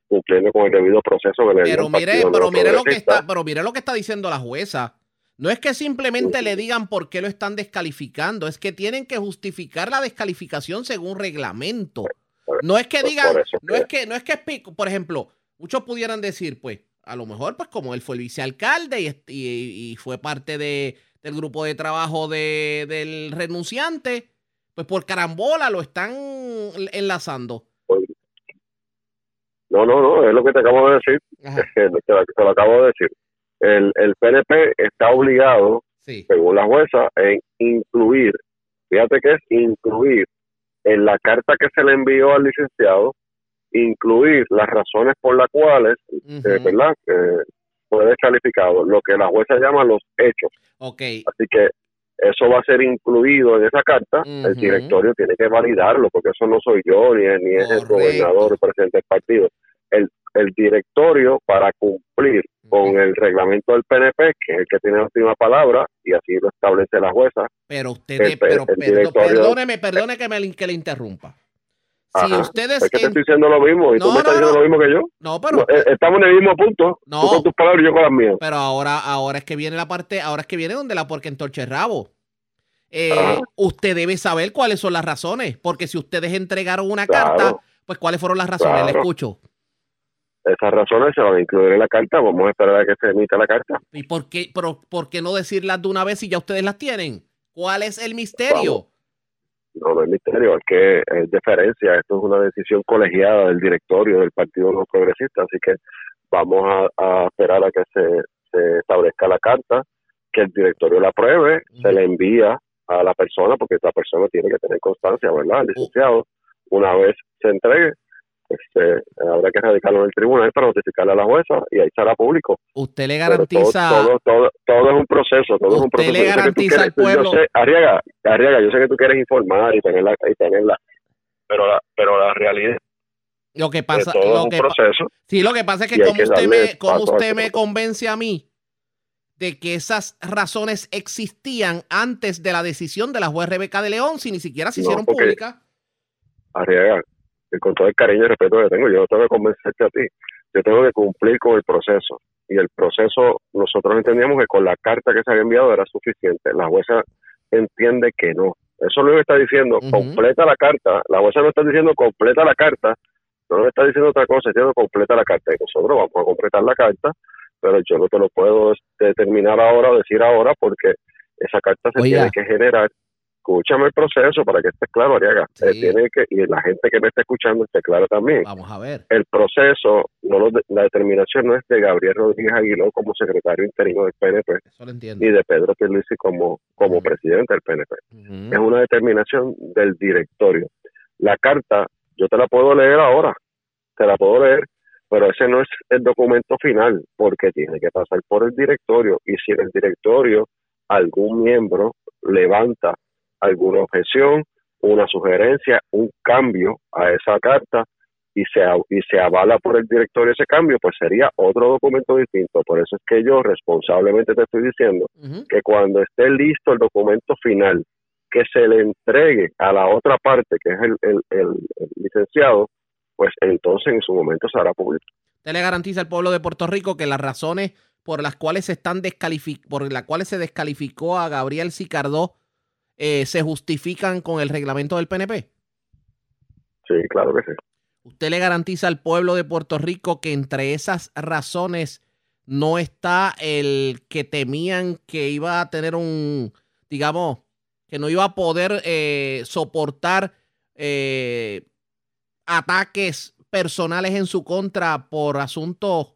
cumpliendo con el debido proceso que le Pero mire, pero mire lo que está, pero mire lo que está diciendo la jueza. No es que simplemente le digan por qué lo están descalificando, es que tienen que justificar la descalificación según reglamento. No es que digan, no es que, no es que, por ejemplo, muchos pudieran decir, pues, a lo mejor, pues, como él fue el vicealcalde y, y- y fue parte de, del grupo de trabajo de, del renunciante, pues por carambola lo están enlazando. No, no, no, es lo que te acabo de decir. Te, lo- te lo acabo de decir. El, el PNP está obligado, según la jueza, en incluir, fíjate que es incluir en la carta que se le envió al licenciado, incluir las razones por las cuales, eh, ¿verdad?, que fue descalificado, lo que la jueza llama los hechos. Ok. Así que eso va a ser incluido en esa carta, el directorio tiene que validarlo, porque eso no soy yo, ni, es- ni es el gobernador, el presidente del partido. El, el directorio, para cumplir con el reglamento del PNP, que es el que tiene la última palabra, y así lo establece la jueza, Pero usted, El- pero, el directorio- perdóneme, perdone que, me, que le interrumpa. Si Ajá. ustedes es que te estoy diciendo lo mismo, y tú No, me estás no, diciendo lo mismo que yo. No, pero, eh, estamos en el mismo punto, No. tú con tus palabras y yo con las mías. pero ahora, ahora es que viene la parte, ahora es que viene donde la porque entorche rabo. eh, usted debe saber cuáles son las razones, porque si ustedes entregaron una Claro. carta, pues cuáles fueron las razones, le escucho. Esas razones se van a incluir en la carta. Vamos a esperar a que se emita la carta. ¿Y por qué, pero, por qué no decirlas de una vez si ya ustedes las tienen? ¿Cuál es el misterio? No, no es misterio, es que es deferencia. Esto es una decisión colegiada del directorio del Partido No Progresista. Así que vamos a, a esperar a que se, se establezca la carta, que el directorio la apruebe, se le envía a la persona, porque esa persona tiene que tener constancia, ¿verdad? El licenciado, una vez se entregue, eh, habrá que radicarlo en el tribunal para notificarle a la jueza y ahí será público. Usted le garantiza, Todo, todo, todo, todo es un proceso, todo es un proceso. le que tú garantiza al yo pueblo- sé- Arriaga, Arriaga, yo sé que tú quieres informar y tenerla, y tenerla pero la, pero la realidad lo que pasa, todo es un que proceso. Sí, lo que pasa es que como que usted me, como usted me convence a mí de que esas razones existían antes de la decisión de la juez Rebeca de León, si ni siquiera se hicieron públicas. Arriaga, con todo el cariño y respeto que tengo, yo no tengo que convencerte a ti, yo tengo que cumplir con el proceso. Y el proceso, nosotros entendíamos que con la carta que se había enviado era suficiente. La jueza entiende que no. Eso es lo que está diciendo, completa la carta. La jueza no está diciendo completa la carta, no nos está diciendo otra cosa, está diciendo completa la carta. Y nosotros vamos a completar la carta, pero yo no te lo puedo determinar ahora o decir ahora porque esa carta se Oiga. tiene que generar. Escúchame el proceso para que esté claro, Ariaga. Eh, tiene que, y la gente que me está escuchando esté claro también. Vamos a ver. El proceso, no lo de- la determinación no es de Gabriel Rodríguez Aguiló como secretario interino del PNP, Eso lo entiendo. ni de Pedro Pierluisi como, como presidente del PNP. Es una determinación del directorio. La carta, yo te la puedo leer ahora, te la puedo leer, pero ese no es el documento final, porque tiene que pasar por el directorio, y si en el directorio algún miembro levanta alguna objeción, una sugerencia, un cambio a esa carta, y se, y se avala por el directorio ese cambio, pues sería otro documento distinto. Por eso es que yo responsablemente te estoy diciendo que cuando esté listo el documento final, que se le entregue a la otra parte, que es el, el- el- el licenciado, pues entonces en su momento se hará público. Usted le garantiza al pueblo de Puerto Rico que las razones por las cuales se están descalific por las cuales se descalificó a Gabriel Sicardó eh, se justifican con el reglamento del PNP. Sí, claro que sí. Usted le garantiza al pueblo de Puerto Rico que entre esas razones no está el que temían que iba a tener un, digamos, que no iba a poder eh, soportar eh, ataques personales en su contra por asuntos,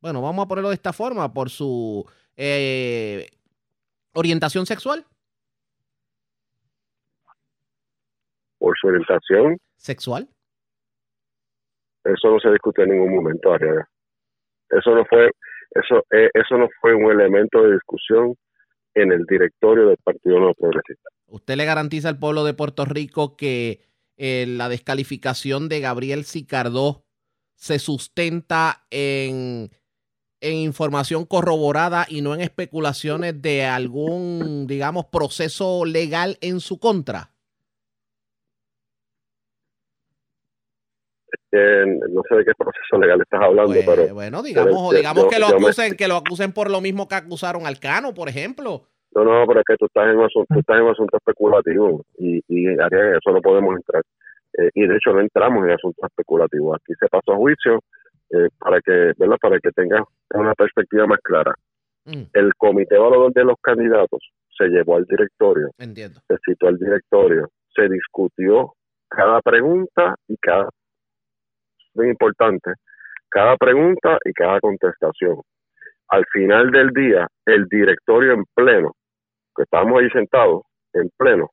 bueno, vamos a ponerlo de esta forma, por su eh, orientación sexual. Por su orientación, ¿Sexual? eso no se discutió en ningún momento, Arriaga. Eso no fue, eso, eh, eso no fue un elemento de discusión en el directorio del Partido No Progresista. ¿Usted le garantiza al pueblo de Puerto Rico que eh, la descalificación de Gabriel Sicardó se sustenta en, en información corroborada y no en especulaciones de algún, digamos, proceso legal en su contra? Eh, no sé de qué proceso legal estás hablando, pero... Pues, Bueno, digamos, pero yo- digamos yo- que lo me- acusen, que lo acusen por lo mismo que acusaron al Cano, por ejemplo. No, no, pero es que tú estás en un asunto, tú estás en un asunto especulativo y, y en eso no podemos entrar. Eh, y de hecho no entramos en asuntos especulativos. Aquí se pasó a juicio eh, para que, ¿verdad? Para que tengas una perspectiva más clara. El comité evaluador de los candidatos se llevó al directorio, Entiendo. se citó al directorio, se discutió cada pregunta y cada muy importante, cada pregunta y cada contestación. Al final del día, el directorio en pleno, que estábamos ahí sentados, en pleno,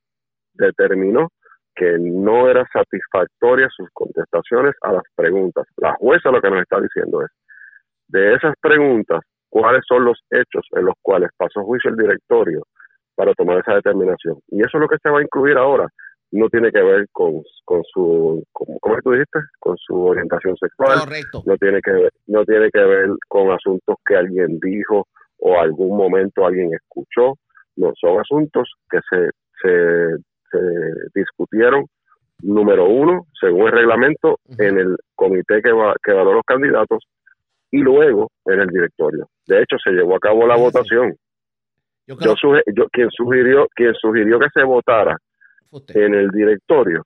determinó que no era satisfactoria sus contestaciones a las preguntas. La jueza lo que nos está diciendo es, de esas preguntas, ¿cuáles son los hechos en los cuales pasó juicio el directorio para tomar esa determinación? Y eso es lo que se va a incluir ahora. No tiene que ver con, con su, como, ¿cómo es que tú dijiste? Con su orientación sexual. Correcto. No tiene que ver, no tiene que ver con asuntos que alguien dijo o algún momento alguien escuchó. No, son asuntos que se, se, se discutieron, número uno, según el reglamento, en el comité que, va, que evaluó los candidatos y luego en el directorio. De hecho, se llevó a cabo la votación. Yo yo, suge- yo- quien sugirió quien sugirió que se votara en el directorio.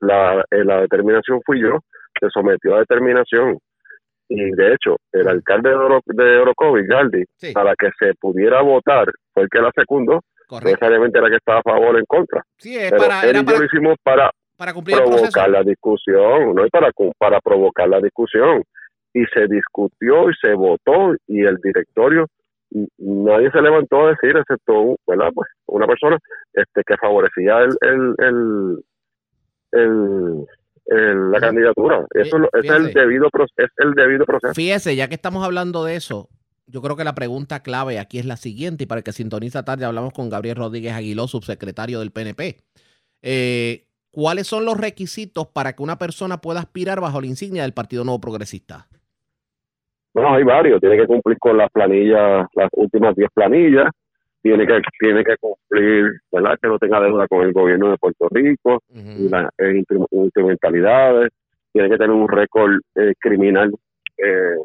La, eh, la determinación fui yo se sometió a determinación y de hecho el alcalde de, Oro, de Orocovis Galdi para que se pudiera votar fue el que la secundó necesariamente era que estaba a favor o en contra. Sí, es pero para- él era y yo para- lo hicimos para para cumplir el proceso. provocar la discusión, no es para, para provocar la discusión. Y se discutió y se votó y el directorio, nadie se levantó a decir, excepto. Pues, una persona este que favorecía el, el, el, la candidatura. Eso es el debido es el debido proceso. Fíjese, ya que estamos hablando de eso, yo creo que la pregunta clave aquí es la siguiente, y para el que sintoniza tarde hablamos con Gabriel Rodríguez Aguiló, subsecretario del PNP. Eh, ¿Cuáles son los requisitos para que una persona pueda aspirar bajo la insignia del Partido Nuevo Progresista? Bueno, hay varios. Tiene que cumplir con las planillas, las últimas 10 planillas. Tiene que tiene que cumplir, ¿verdad? Que no tenga deuda con el gobierno de Puerto Rico, y las eh, instru- instrumentalidades. Tiene que tener un récord eh, criminal eh,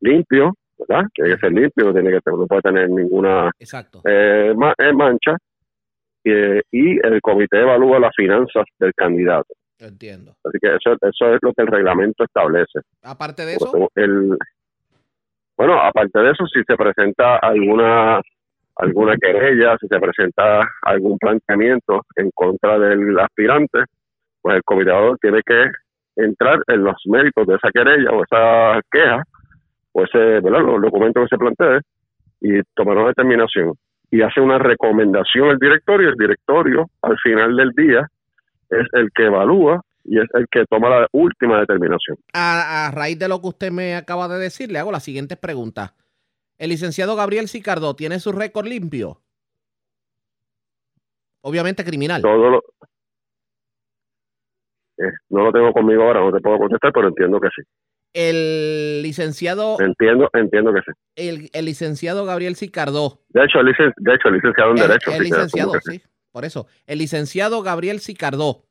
limpio, ¿verdad? Tiene que ser limpio, no tiene que no puede tener ninguna Exacto. eh, eh, mancha. Eh, y el comité evalúa las finanzas del candidato. Entiendo. Así que eso, eso es lo que el reglamento establece. Aparte de eso, Porque el, bueno, aparte de eso, si se presenta alguna alguna querella, si se presenta algún planteamiento en contra del aspirante, pues el comité evaluador tiene que entrar en los méritos de esa querella o esa queja o ese, ¿verdad? los documentos que se plantee y tomar una determinación y hace una recomendación al directorio, el directorio al final del día es el que evalúa y es el que toma la última determinación. a, a raíz de lo que usted me acaba de decir, le hago las siguientes preguntas. ¿El licenciado Gabriel Sicardo tiene su récord limpio? Obviamente criminal. Todo lo, eh, no lo tengo conmigo ahora, no te puedo contestar, pero entiendo que sí. El licenciado, Entiendo, entiendo que sí. el, el licenciado Gabriel Sicardo. De hecho, el, de hecho, el licenciado en El, Derecho. el licenciado, sí, por eso. El licenciado Gabriel Sicardó.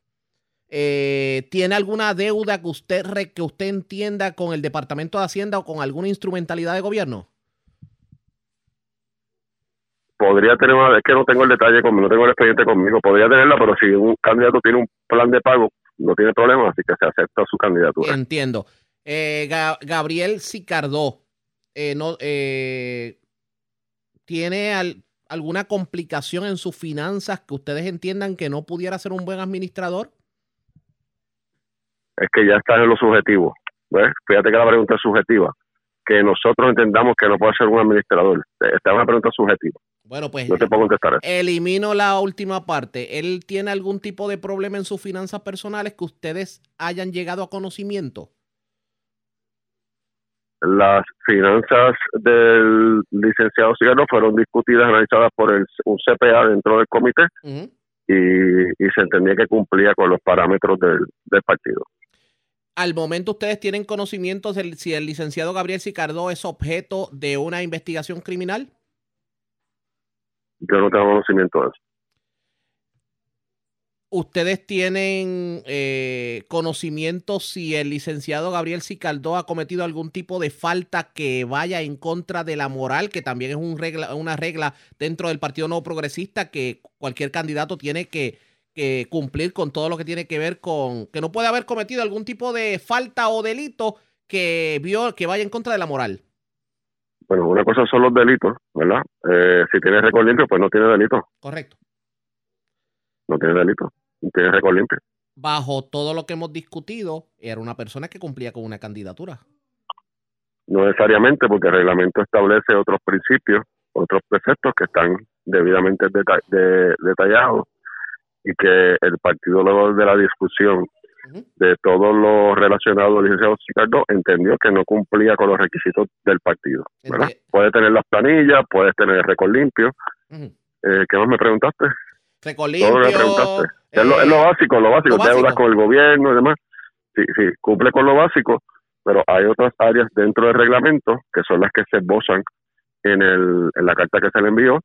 eh, ¿Tiene alguna deuda que usted, que usted entienda con el Departamento de Hacienda o con alguna instrumentalidad de gobierno? Podría tener una, es que no tengo el detalle conmigo, no tengo el expediente conmigo, podría tenerla, pero si un candidato tiene un plan de pago, no tiene problema, así que se acepta su candidatura. Entiendo. Eh, Ga- Gabriel Sicardó, eh, no, eh, ¿tiene al- alguna complicación en sus finanzas que ustedes entiendan que no pudiera ser un buen administrador? Es que ya está en lo subjetivo. ¿ves? Fíjate que la pregunta es subjetiva. Que nosotros entendamos que no puede ser un administrador. Esta es una pregunta subjetiva. Bueno, pues No te puedo contestar eso. elimino la última parte. ¿Él tiene algún tipo de problema en sus finanzas personales que ustedes hayan llegado a conocimiento? Las finanzas del licenciado Cigarro fueron discutidas, analizadas por el, un CPA dentro del comité y, y se entendía que cumplía con los parámetros del, del partido. Al momento ustedes tienen conocimiento de si el licenciado Gabriel Sicardó es objeto de una investigación criminal. Yo no tengo conocimiento de eso. ¿Ustedes tienen eh, conocimiento si el licenciado Gabriel Sicardó ha cometido algún tipo de falta que vaya en contra de la moral, que también es un regla, una regla dentro del Partido Nuevo Progresista, que cualquier candidato tiene que, que cumplir con todo lo que tiene que ver con que no puede haber cometido algún tipo de falta o delito que vio que vaya en contra de la moral? Bueno, una cosa son los delitos, ¿verdad? Eh, si tiene récord limpio, pues no tiene delito. Correcto. No tiene delito. Tiene récord limpio. Bajo todo lo que hemos discutido, era una persona que cumplía con una candidatura. No necesariamente, porque el reglamento establece otros principios, otros preceptos que están debidamente deta- de- detallados y que el partido luego de la discusión de todo lo relacionado al licenciado Ricardo entendió que no cumplía con los requisitos del partido. ¿verdad? Puede tener las planillas, puede tener el récord limpio. Eh, ¿Qué más me preguntaste? Récord Todo lo que preguntaste. es, lo, es lo básico, lo básico, lo básico. deudas con el gobierno y demás. Sí, sí, cumple con lo básico, pero hay otras áreas dentro del reglamento que son las que se esbozan en, el, en la carta que se le envió,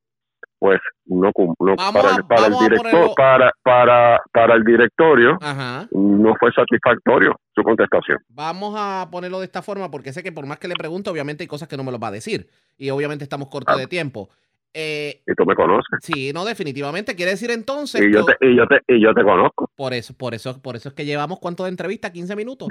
pues no, no para, el- para el director, para, para, para el directorio Ajá. no fue satisfactorio su contestación. Vamos a ponerlo de esta forma porque sé que por más que le pregunto, obviamente hay cosas que no me los va a decir. Y obviamente estamos cortos de tiempo. Eh, y tú me conoces. Sí, no, definitivamente. Quiere decir entonces. Y yo, te, y yo, te, y yo te conozco. Por eso, por eso, por eso es que llevamos cuánto de entrevista, 15 minutos.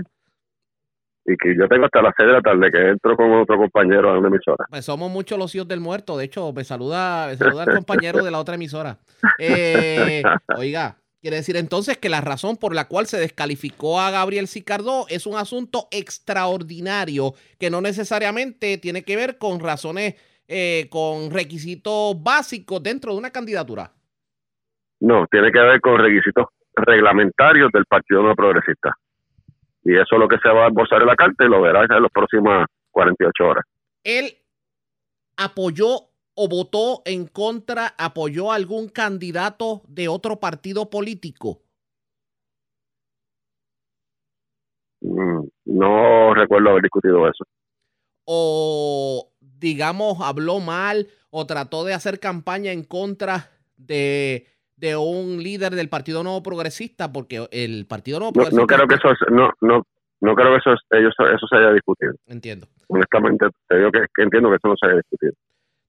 Y que yo tengo hasta las 6 de la tarde que entro con otro compañero a una emisora. Pues somos muchos los hijos del muerto. De hecho, me saluda, me saluda el compañero de la otra emisora. Eh, oiga, quiere decir entonces que la razón por la cual se descalificó a Gabriel Sicardó es un asunto extraordinario que no necesariamente tiene que ver con razones, eh, con requisitos básicos dentro de una candidatura. No, tiene que ver con requisitos reglamentarios del Partido No Progresista. Y eso es lo que se va a esbozar en la carta y lo verás en las próximas 48 horas. Él apoyó o votó en contra, apoyó a algún candidato de otro partido político. Mm, no recuerdo haber discutido eso. O, digamos, habló mal o trató de hacer campaña en contra de, de un líder del Partido Nuevo Progresista, porque el Partido Nuevo Progresista... No, no creo que eso, es- no, no, no creo que eso, es- ellos, eso se haya discutido. Entiendo. Honestamente, te digo que, que entiendo que eso no se haya discutido.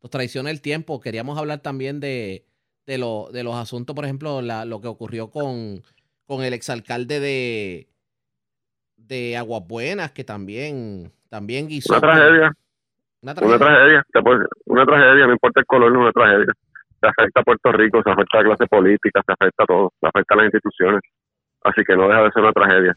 Nos traiciona el tiempo. Queríamos hablar también de, de, lo, de los asuntos, por ejemplo, la- lo que ocurrió con, con el exalcalde de, de Aguas Buenas, que también, también guisó. Una tragedia. Una Una tragedia. Te puede- una tragedia, no importa el color, no es una tragedia. Se afecta a Puerto Rico, se afecta a la clase política, se afecta a todo, se afecta a las instituciones. Así que no deja de ser una tragedia.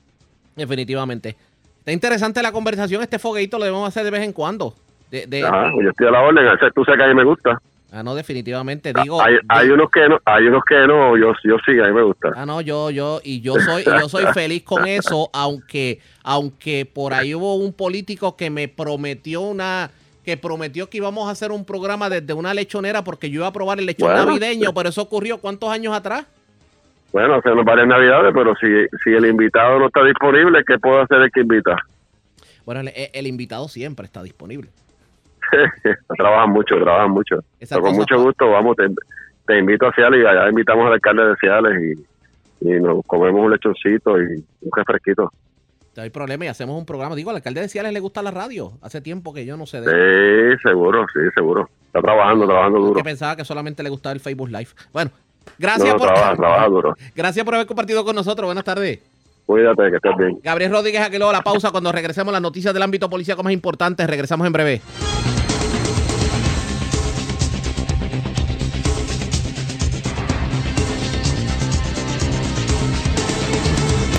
Definitivamente. Está interesante la conversación. Este fogueito lo debemos hacer de vez en cuando. De, de- Ajá, yo estoy a la orden, tú sabes que a mí me gusta. ah, no, definitivamente. Digo, Hay, hay unos que no, hay unos que no, yo, yo sí, a mí me gusta. Ah, no, yo, yo, y yo soy, y yo soy feliz con eso, aunque, aunque por ahí hubo un político que me prometió una, que prometió que íbamos a hacer un programa desde una lechonera porque yo iba a probar el lechón Bueno. navideño, pero eso ocurrió cuántos años atrás. Bueno, hace unas varias navidades, pero si, si el invitado no está disponible, ¿qué puedo hacer el que invita? Bueno, el, el invitado siempre está disponible. trabajan mucho, trabajan mucho. Pero con mucho gusto, vamos, te, te invito a Ciales y allá invitamos al alcalde de Ciales y, y nos comemos un lechoncito y un refresquito. No hay problema y hacemos un programa. Digo, al alcalde de Ciales le gusta la radio. Hace tiempo que yo no sé de. Sí, seguro, sí, seguro. Está trabajando, trabajando duro. que pensaba que solamente le gustaba el Facebook Live. Bueno, gracias no, por trabaja, trabaja duro. gracias por haber compartido con nosotros. Buenas tardes. Cuídate, que estés bien. Gabriel Rodríguez, aquí luego la pausa cuando regresemos las noticias del ámbito policíaco más importantes. Regresamos en breve.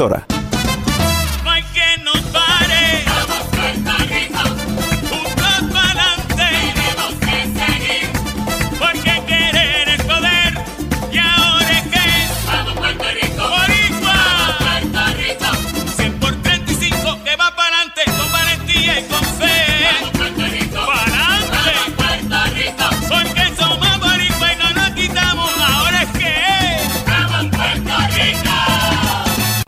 No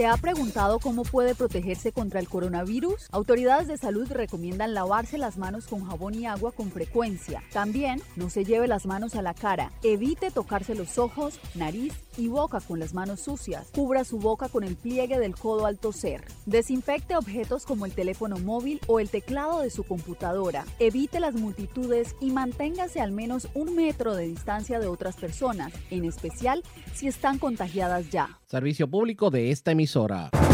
¿Se ha preguntado cómo puede protegerse contra el coronavirus? Autoridades de salud recomiendan lavarse las manos con jabón y agua con frecuencia. También no se lleve las manos a la cara. Evite tocarse los ojos, nariz y boca con las manos sucias. Cubra su boca con el pliegue del codo al toser. Desinfecte objetos como el teléfono móvil o el teclado de su computadora. Evite las multitudes y manténgase al menos un metro de distancia de otras personas, en especial si están contagiadas ya. Servicio público de esta emisora.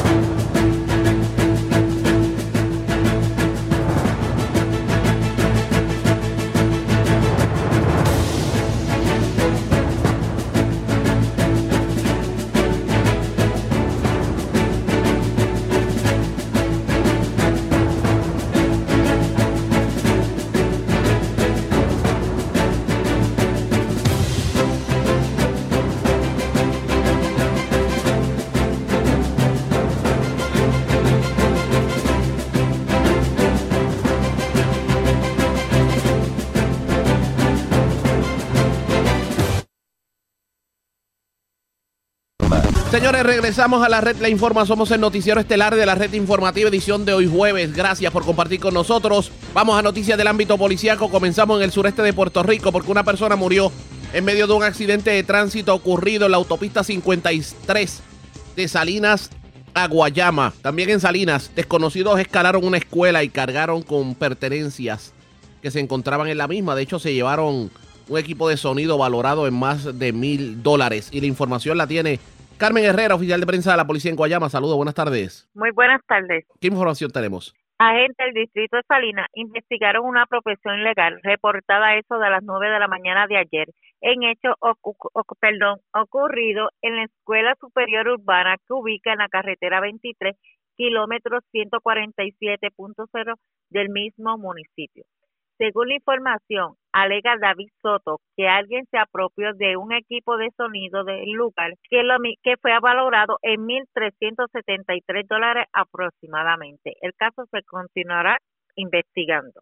Señores, regresamos a la red La Informa. Somos el noticiero estelar de la red informativa edición de hoy jueves. Gracias por compartir con nosotros. Vamos a noticias del ámbito policíaco. Comenzamos en el sureste de Puerto Rico porque una persona murió en medio de un accidente de tránsito ocurrido en la autopista 53 de Salinas a Guayama. También en Salinas, desconocidos escalaron una escuela y cargaron con pertenencias que se encontraban en la misma. De hecho, se llevaron un equipo de sonido valorado en más de mil dólares. Y la información la tiene Carmen Herrera, oficial de prensa de la policía en Guayama. Saludos, buenas tardes. Muy buenas tardes. ¿Qué información tenemos? Agentes del distrito de Salinas investigaron una apropiación ilegal reportada a eso de las 9 de la mañana de ayer en hecho perdón, ocurrido en la Escuela Superior Urbana que ubica en la carretera 23, kilómetro 147.0 del mismo municipio. Según la información, alega David Soto que alguien se apropió de un equipo de sonido del lugar que, lo, que fue valorado en 1.373 dólares aproximadamente. El caso se continuará investigando.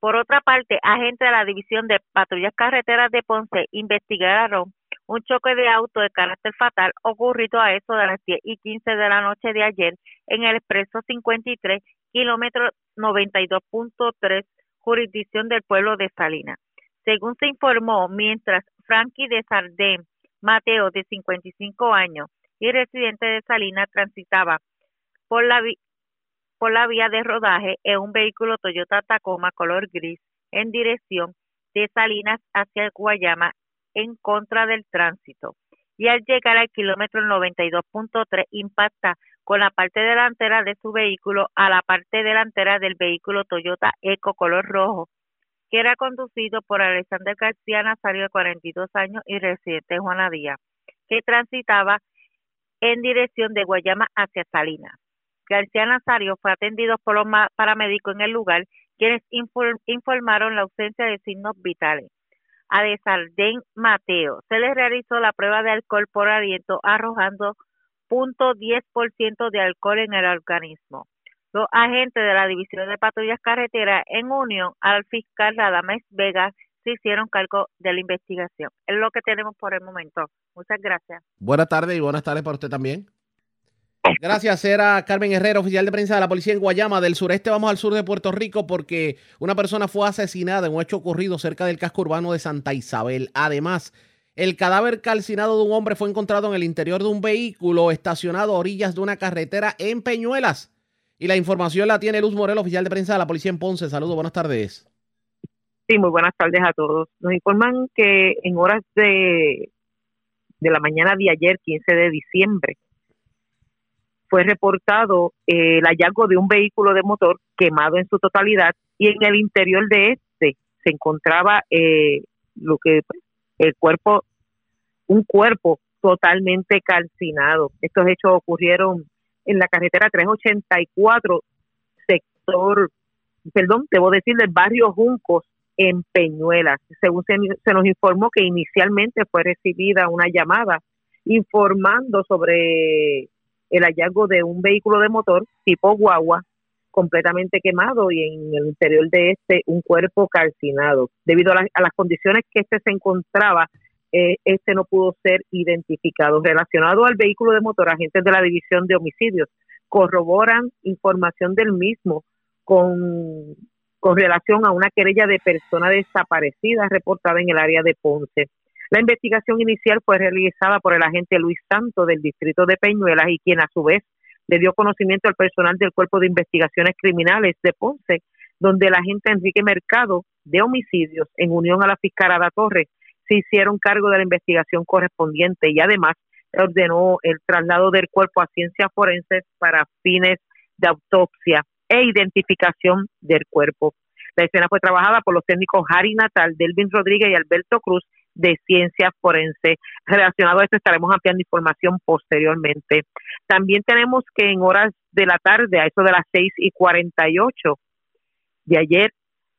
Por otra parte, agentes de la División de Patrullas Carreteras de Ponce investigaron un choque de auto de carácter fatal ocurrido a eso de las 10 y 15 de la noche de ayer en el expreso 53, kilómetro 92.3 jurisdicción del pueblo de Salinas. Según se informó, mientras Frankie de Sardén Mateo, de 55 años y residente de Salinas, transitaba por la, por la vía de rodaje en un vehículo Toyota Tacoma color gris en dirección de Salinas hacia Guayama en contra del tránsito. Y al llegar al kilómetro 92.3 impacta con la parte delantera de su vehículo a la parte delantera del vehículo Toyota Eco color rojo, que era conducido por Alexander García Nazario de 42 años y residente de Juana Díaz, que transitaba en dirección de Guayama hacia Salinas. García Nazario fue atendido por los paramédicos en el lugar, quienes informaron la ausencia de signos vitales. A Desaldén Mateo se le realizó la prueba de alcohol por aliento arrojando ciento de alcohol en el organismo. Los agentes de la División de Patrullas Carreteras, en unión al fiscal Radames Vega, se hicieron cargo de la investigación. Es lo que tenemos por el momento. Muchas gracias. Buenas tardes y buenas tardes para usted también. Gracias, era Carmen Herrera, oficial de prensa de la policía en Guayama. Del sureste vamos al sur de Puerto Rico porque una persona fue asesinada en un hecho ocurrido cerca del casco urbano de Santa Isabel. Además, el cadáver calcinado de un hombre fue encontrado en el interior de un vehículo estacionado a orillas de una carretera en Peñuelas. Y la información la tiene Luz Morel, oficial de prensa de la policía en Ponce. Saludos, buenas tardes. Sí, muy buenas tardes a todos. Nos informan que en horas de, de la mañana de ayer, 15 de diciembre, fue reportado eh, el hallazgo de un vehículo de motor quemado en su totalidad y en el interior de este se encontraba eh, lo que el cuerpo, un cuerpo totalmente calcinado. Estos hechos ocurrieron en la carretera 384, sector, perdón, debo decir, del barrio Juncos, en Peñuelas. Según se, se, nos informó que inicialmente fue recibida una llamada informando sobre el hallazgo de un vehículo de motor tipo guagua completamente quemado y en el interior de este un cuerpo calcinado. Debido a, las condiciones que este se encontraba, eh, este no pudo ser identificado. Relacionado al vehículo de motor, agentes de la División de Homicidios corroboran información del mismo con, con relación a una querella de persona desaparecida reportada en el área de Ponce. La investigación inicial fue realizada por el agente Luis Santo del distrito de Peñuelas y quien a su vez le dio conocimiento al personal del Cuerpo de Investigaciones Criminales de Ponce, donde el agente Enrique Mercado de homicidios, en unión a la fiscal Ada Torres, se hicieron cargo de la investigación correspondiente y además ordenó el traslado del cuerpo a ciencias forenses para fines de autopsia e identificación del cuerpo. La escena fue trabajada por los técnicos Harry Natal, Delvin Rodríguez y Alberto Cruz de Ciencias Forenses. Relacionado a esto estaremos ampliando información posteriormente. También tenemos que en horas de la tarde, a eso de las seis y cuarenta y ocho de ayer,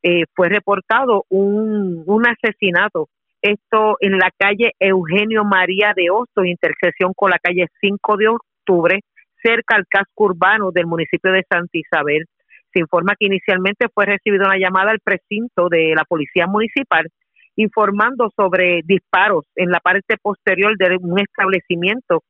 eh, fue reportado un, un asesinato. Esto en la calle Eugenio María de Osto, intersección con la calle 5 de octubre, cerca al casco urbano del municipio de Santa Isabel. Se informa que inicialmente fue recibida una llamada al precinto de la Policía Municipal informando sobre disparos en la parte posterior de un establecimiento,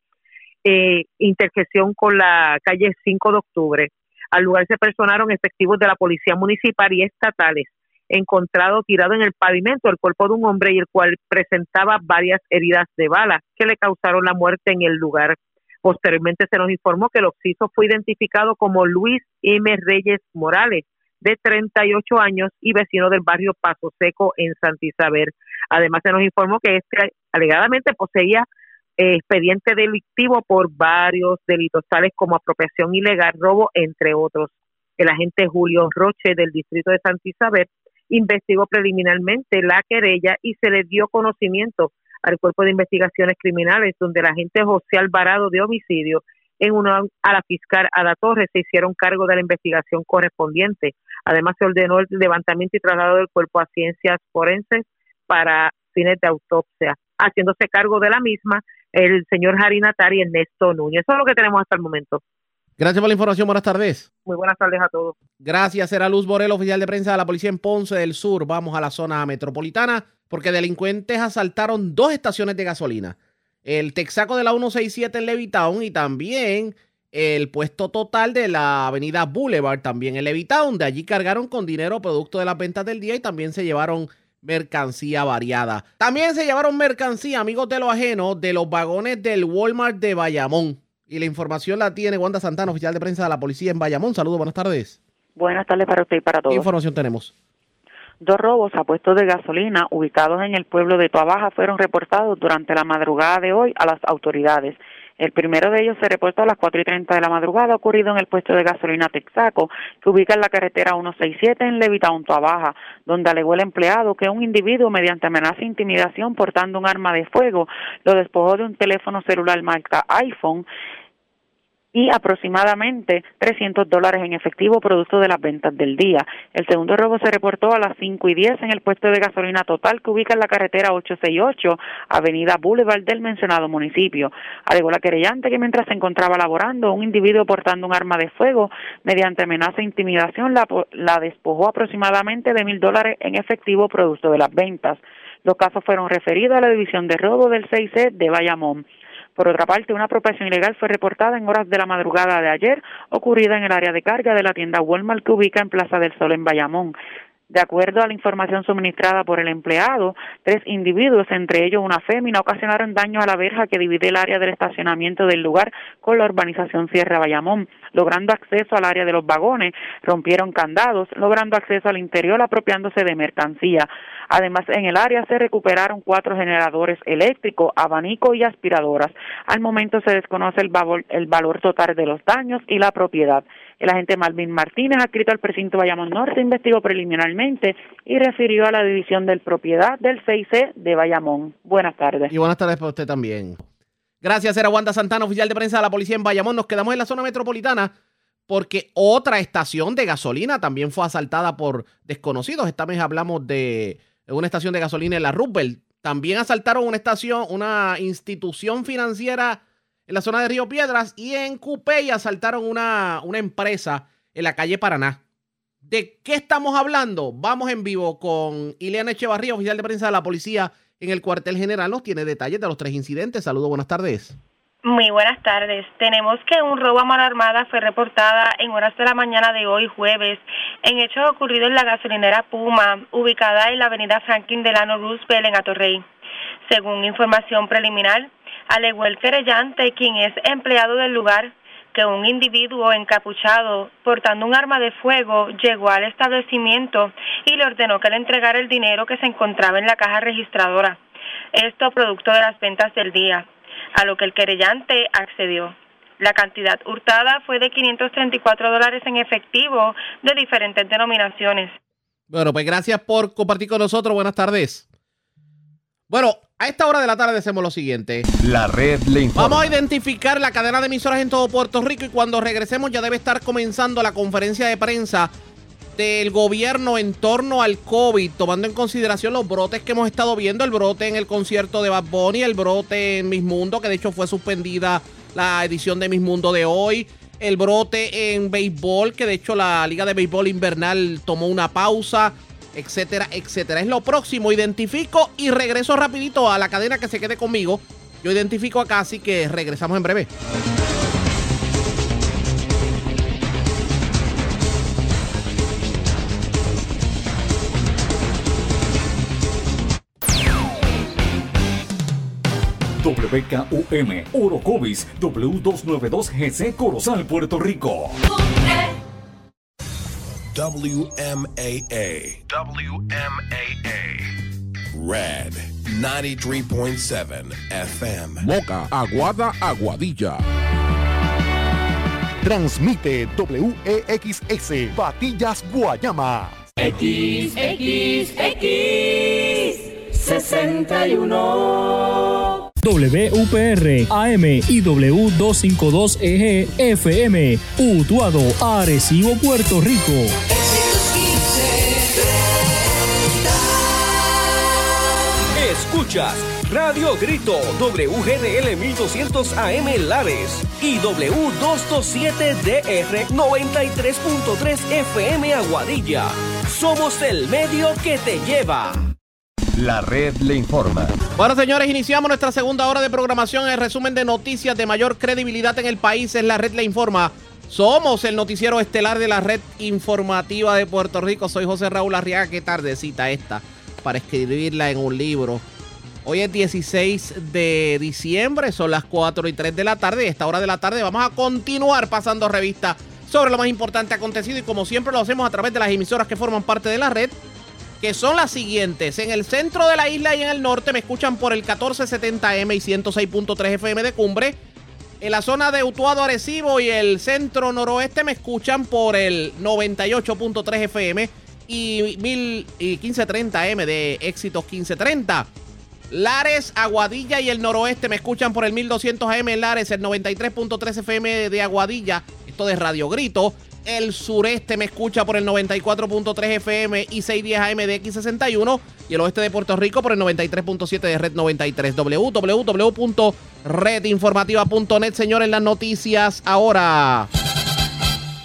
eh, intersección con la calle 5 de octubre. Al lugar se personaron efectivos de la Policía Municipal y estatales, encontrado tirado en el pavimento el cuerpo de un hombre y el cual presentaba varias heridas de bala que le causaron la muerte en el lugar. Posteriormente se nos informó que el occiso fue identificado como Luis M. Reyes Morales, de 38 años y vecino del barrio Paso Seco en Santa Isabel. Además, se nos informó que este alegadamente poseía eh, expediente delictivo por varios delitos, tales como apropiación ilegal, robo, entre otros. El agente Julio Roche del distrito de Santa Isabel investigó preliminarmente la querella y se le dio conocimiento al Cuerpo de Investigaciones Criminales, donde el agente José Alvarado de Homicidio en uno a la fiscal Ada Torres se hicieron cargo de la investigación correspondiente. Además, se ordenó el levantamiento y traslado del cuerpo a ciencias forenses para fines de autopsia, haciéndose cargo de la misma el señor Natari y Ernesto Núñez. Eso es lo que tenemos hasta el momento. Gracias por la información. Buenas tardes. Muy buenas tardes a todos. Gracias. Era Luz Borel, oficial de prensa de la policía en Ponce del Sur. Vamos a la zona metropolitana porque delincuentes asaltaron dos estaciones de gasolina el Texaco de la 167 en Levitown y también el puesto total de la avenida Boulevard, también en Levitown. De allí cargaron con dinero producto de las ventas del día y también se llevaron mercancía variada. También se llevaron mercancía, amigos de lo ajeno, de los vagones del Walmart de Bayamón. Y la información la tiene Wanda Santana, oficial de prensa de la policía en Bayamón. Saludos, buenas tardes. Buenas tardes para usted y para todos. ¿Qué información tenemos? Dos robos a puestos de gasolina ubicados en el pueblo de Tuabaja fueron reportados durante la madrugada de hoy a las autoridades. El primero de ellos se reportó a las 4 y 30 de la madrugada, ocurrido en el puesto de gasolina Texaco, que ubica en la carretera 167 en Levitown, Tuabaja, donde alegó el empleado que un individuo, mediante amenaza e intimidación portando un arma de fuego, lo despojó de un teléfono celular marca iPhone y aproximadamente 300 dólares en efectivo producto de las ventas del día. El segundo robo se reportó a las 5 y 10 en el puesto de gasolina total que ubica en la carretera 868, Avenida Boulevard del mencionado municipio. Alegó la querellante que mientras se encontraba laborando, un individuo portando un arma de fuego, mediante amenaza e intimidación, la, la despojó aproximadamente de mil dólares en efectivo producto de las ventas. Los casos fueron referidos a la división de robo del 6C de Bayamón. Por otra parte, una apropiación ilegal fue reportada en horas de la madrugada de ayer, ocurrida en el área de carga de la tienda Walmart que ubica en Plaza del Sol en Bayamón. De acuerdo a la información suministrada por el empleado, tres individuos, entre ellos una fémina, ocasionaron daño a la verja que divide el área del estacionamiento del lugar con la urbanización Sierra Bayamón, logrando acceso al área de los vagones, rompieron candados, logrando acceso al interior apropiándose de mercancía. Además, en el área se recuperaron cuatro generadores eléctricos, abanicos y aspiradoras. Al momento se desconoce el valor, el valor total de los daños y la propiedad. El agente Malvin Martínez, adscrito al precinto Bayamón Norte, investigó preliminarmente y refirió a la división de propiedad del 6C de Bayamón. Buenas tardes. Y buenas tardes para usted también. Gracias, era Wanda Santana, oficial de prensa de la policía en Bayamón. Nos quedamos en la zona metropolitana porque otra estación de gasolina también fue asaltada por desconocidos. Esta vez hablamos de una estación de gasolina en la Rubel. También asaltaron una estación, una institución financiera en la zona de Río Piedras y en Cupey asaltaron una, una empresa en la calle Paraná. ¿De qué estamos hablando? Vamos en vivo con Ileana Echevarría, oficial de prensa de la policía en el cuartel general. Nos tiene detalles de los tres incidentes. Saludos, buenas tardes. Muy buenas tardes. Tenemos que un robo a mano armada fue reportada en horas de la mañana de hoy jueves en hechos ocurridos en la gasolinera Puma, ubicada en la avenida Franklin Delano Roosevelt en Atorrey. Según información preliminar, alegó el querellante, quien es empleado del lugar, que un individuo encapuchado portando un arma de fuego llegó al establecimiento y le ordenó que le entregara el dinero que se encontraba en la caja registradora. Esto producto de las ventas del día, a lo que el querellante accedió. La cantidad hurtada fue de 534 dólares en efectivo de diferentes denominaciones. Bueno, pues gracias por compartir con nosotros. Buenas tardes. Bueno, a esta hora de la tarde hacemos lo siguiente. La red le informa. Vamos a identificar la cadena de emisoras en todo Puerto Rico y cuando regresemos ya debe estar comenzando la conferencia de prensa del gobierno en torno al COVID, tomando en consideración los brotes que hemos estado viendo, el brote en el concierto de Bad Bunny, el brote en Mis Mundo, que de hecho fue suspendida la edición de Mis Mundo de hoy, el brote en béisbol, que de hecho la Liga de Béisbol Invernal tomó una pausa, etcétera, etcétera. Es lo próximo, identifico y regreso rapidito a la cadena que se quede conmigo. Yo identifico acá, así que regresamos en breve. WKUM Orocovis W292GC Corozal, Puerto Rico. WMAA. WMAA. Red 93.7 FM. Moca, Aguada, Aguadilla. Transmite WEXS, Patillas, Guayama. X, X, X, 61. WPR AM y W252EG FM, Utuado, Arecibo, Puerto Rico. Escuchas Radio Grito, WGDL 1200 AM Lares y W227DR 93.3 FM Aguadilla. Somos el medio que te lleva. La red le informa. Bueno, señores, iniciamos nuestra segunda hora de programación. El resumen de noticias de mayor credibilidad en el país es La Red Le Informa. Somos el noticiero estelar de la red informativa de Puerto Rico. Soy José Raúl Arriaga. Qué tardecita esta para escribirla en un libro. Hoy es 16 de diciembre, son las 4 y 3 de la tarde. Y a esta hora de la tarde vamos a continuar pasando revista sobre lo más importante acontecido. Y como siempre lo hacemos a través de las emisoras que forman parte de la red que son las siguientes. En el centro de la isla y en el norte me escuchan por el 1470M y 106.3 FM de Cumbre. En la zona de Utuado Arecibo y el centro noroeste me escuchan por el 98.3 FM y 1530M de Éxitos 1530. Lares, Aguadilla y el noroeste me escuchan por el 1200 AM Lares, el 93.3 FM de Aguadilla, esto de Radio Grito. El sureste me escucha por el 94.3 FM y 610 AM de X61. Y el oeste de Puerto Rico por el 93.7 de Red 93. www.redinformativa.net. Señores, las noticias ahora.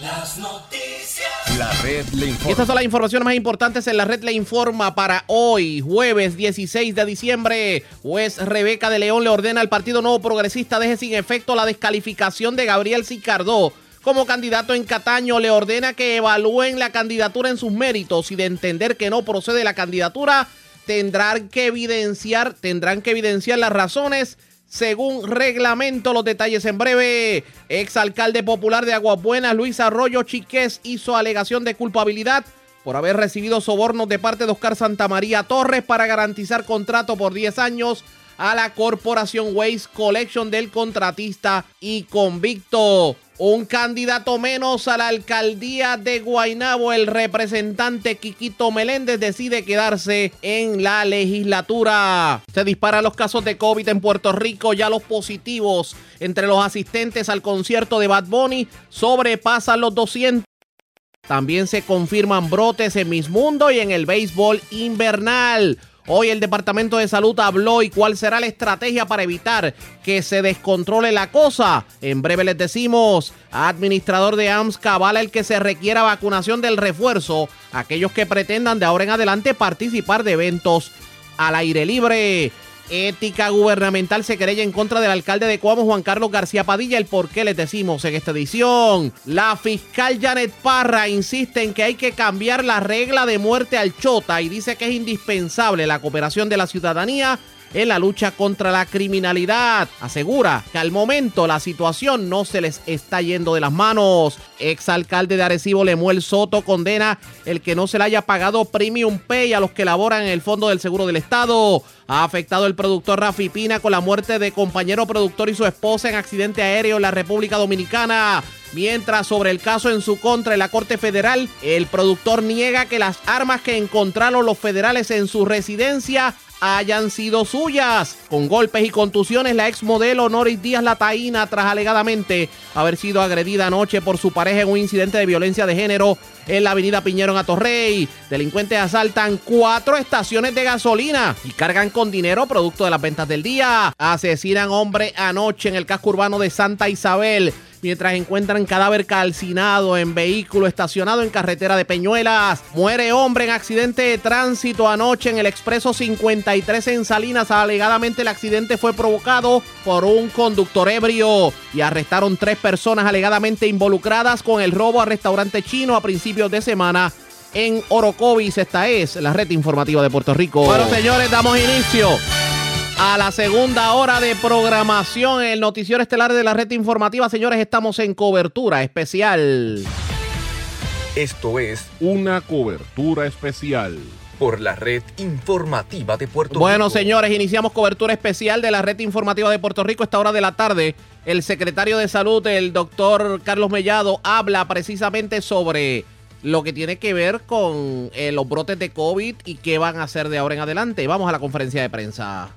Las noticias. La red le informa. Estas son las informaciones más importantes en la red le informa para hoy, jueves 16 de diciembre. Juez Rebeca de León le ordena al Partido Nuevo Progresista deje sin efecto la descalificación de Gabriel Sicardó como candidato en Cataño le ordena que evalúen la candidatura en sus méritos y de entender que no procede la candidatura tendrán que evidenciar tendrán que evidenciar las razones según reglamento. Los detalles en breve. Exalcalde popular de Aguas Buenas, Luis Arroyo Chiqués, hizo alegación de culpabilidad por haber recibido sobornos de parte de Oscar Santamaría Torres para garantizar contrato por 10 años a la corporación Waste Collection del contratista y convicto. Un candidato menos a la alcaldía de Guaynabo, el representante Quiquito Meléndez decide quedarse en la legislatura. Se disparan los casos de COVID en Puerto Rico, ya los positivos entre los asistentes al concierto de Bad Bunny sobrepasan los 200. También se confirman brotes en Miss Mundo y en el béisbol invernal. Hoy el Departamento de Salud habló y cuál será la estrategia para evitar que se descontrole la cosa. En breve les decimos, administrador de AMS cabala el que se requiera vacunación del refuerzo, aquellos que pretendan de ahora en adelante participar de eventos al aire libre. Ética gubernamental se querella en contra del alcalde de Cuamo, Juan Carlos García Padilla. El por qué les decimos en esta edición. La fiscal Janet Parra insiste en que hay que cambiar la regla de muerte al chota y dice que es indispensable la cooperación de la ciudadanía en la lucha contra la criminalidad. Asegura que al momento la situación no se les está yendo de las manos. Exalcalde de Arecibo Lemuel Soto condena el que no se le haya pagado premium pay a los que laboran en el Fondo del Seguro del Estado. Ha afectado el productor Rafi Pina con la muerte de compañero productor y su esposa en accidente aéreo en la República Dominicana. Mientras sobre el caso en su contra en la Corte Federal, el productor niega que las armas que encontraron los federales en su residencia hayan sido suyas. Con golpes y contusiones, la ex modelo Noris Díaz Lataína, tras alegadamente haber sido agredida anoche por su pareja en un incidente de violencia de género en la avenida Piñero en Atorrey. Delincuentes asaltan cuatro estaciones de gasolina y cargan con dinero producto de las ventas del día. Asesinan hombre anoche en el casco urbano de Santa Isabel mientras encuentran cadáver calcinado en vehículo estacionado en carretera de Peñuelas. Muere hombre en accidente de tránsito anoche en el expreso 53 en Salinas. Alegadamente el accidente fue provocado por un conductor ebrio y arrestaron tres personas alegadamente involucradas con el robo al restaurante chino a principios de semana en Orocovis. Esta es la red informativa de Puerto Rico. Bueno, señores, damos inicio a la segunda hora de programación en el noticiero estelar de la red informativa. Señores, estamos en cobertura especial. Esto es una cobertura especial por la red informativa de Puerto bueno, Rico. señores, iniciamos cobertura especial de la red informativa de Puerto Rico. Esta hora de la tarde, el secretario de salud, el doctor Carlos Mellado, habla precisamente sobre lo que tiene que ver con eh, los brotes de COVID y qué van a hacer de ahora en adelante. Vamos a la conferencia de prensa.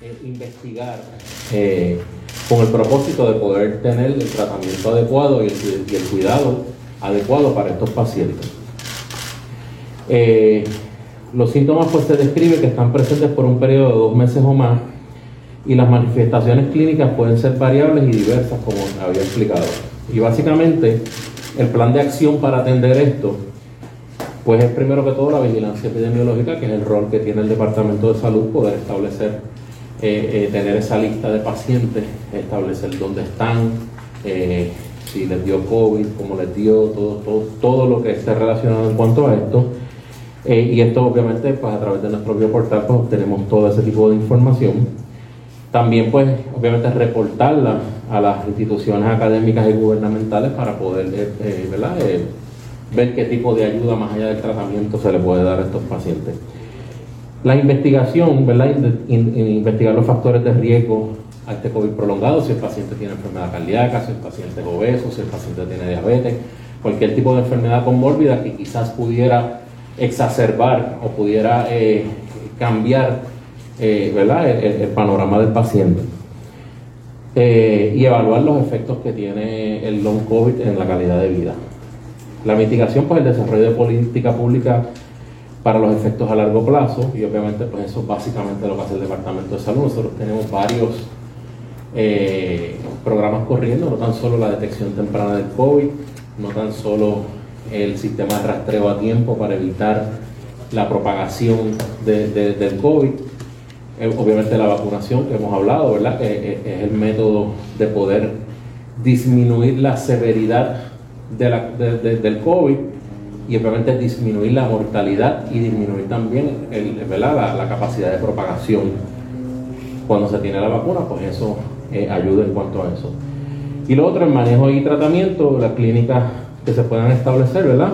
Eh, investigar eh, con el propósito de poder tener el tratamiento adecuado y el, y el cuidado adecuado para estos pacientes. Los síntomas pues se describe que están presentes por un periodo de dos meses o más y las manifestaciones clínicas pueden ser variables y diversas como había explicado. Y básicamente el plan de acción para atender esto pues es primero que todo la vigilancia epidemiológica, que es el rol que tiene el Departamento de Salud, poder establecer, eh, eh, tener esa lista de pacientes, establecer dónde están, eh, si les dio COVID, cómo les dio, todo, todo, todo lo que esté relacionado en cuanto a esto. Y esto obviamente pues a través de nuestro propio portal pues obtenemos todo ese tipo de información. También pues obviamente reportarla a las instituciones académicas y gubernamentales para poder eh, eh, ¿verdad? Eh, ver qué tipo de ayuda más allá del tratamiento se le puede dar a estos pacientes. La investigación, ¿verdad? In- in- investigar los factores de riesgo a este COVID prolongado, si el paciente tiene enfermedad cardíaca, si el paciente es obeso, si el paciente tiene diabetes, cualquier tipo de enfermedad conmórbida que quizás pudiera exacerbar o pudiera cambiar eh, ¿verdad? El, panorama del paciente. Eh, y evaluar los efectos que tiene el long COVID en la calidad de vida. La mitigación, pues el desarrollo de política pública para los efectos a largo plazo y obviamente pues eso es básicamente lo que hace el Departamento de Salud. Nosotros tenemos varios eh, programas corriendo, no tan solo la detección temprana del COVID, no tan solo el sistema de rastreo a tiempo para evitar la propagación de- de- del COVID, obviamente la vacunación que hemos hablado, ¿verdad? Que eh, es el método de poder disminuir la severidad del COVID y obviamente disminuir la mortalidad y disminuir también el- ¿verdad? La, capacidad de propagación. Cuando se tiene la vacuna, pues eso eh, ayuda en cuanto a eso. Y lo otro, el manejo y tratamiento, las clínicas que se puedan establecer, ¿verdad?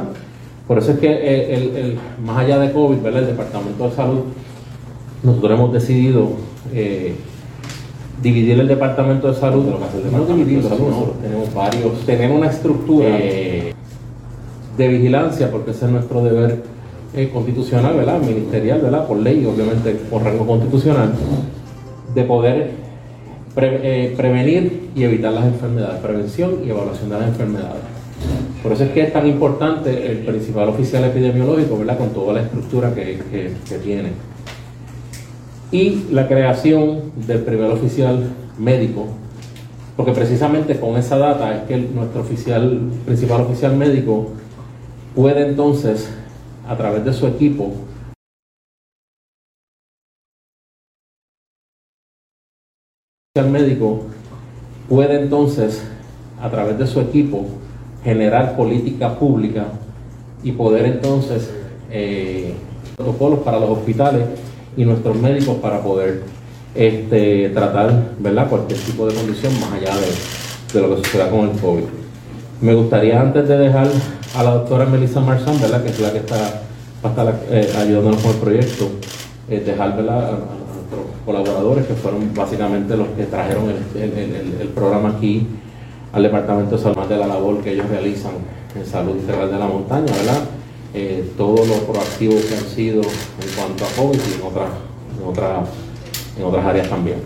Por eso es que eh, el- más allá de COVID, ¿verdad? El Departamento de Salud, nosotros hemos decidido eh, dividir el Departamento de Salud, lo que hace el Departamento de Salud, nosotros tenemos varios, tener una estructura eh, de vigilancia, porque ese es nuestro deber eh, constitucional, ¿verdad? Ministerial, ¿verdad? Por ley, obviamente, por rango constitucional, de poder pre- prevenir y evitar las enfermedades, prevención y evaluación de las enfermedades. Por eso es que es tan importante el principal oficial epidemiológico, ¿verdad? Con toda la estructura que, que, que tiene. Y la creación del primer oficial médico, porque precisamente con esa data es que nuestro oficial, principal oficial médico puede entonces, a través de su equipo, el médico puede entonces, a través de su equipo, generar política pública y poder entonces eh, protocolos para los hospitales y nuestros médicos para poder este, tratar ¿verdad? cualquier tipo de condición más allá de, de lo que suceda con el COVID. Me gustaría antes de dejar a la doctora Melissa Marzán, ¿verdad? que es la que está, va a estar eh, ayudándonos con el proyecto, eh, dejar ¿verdad? A, nuestros colaboradores que fueron básicamente los que trajeron el, el, el, el programa aquí al Departamento de Salud de la labor que ellos realizan en Salud Integral de la Montaña, ¿verdad? Eh, todo lo proactivo que han sido en cuanto a COVID y en otras, en otras, en otras áreas también.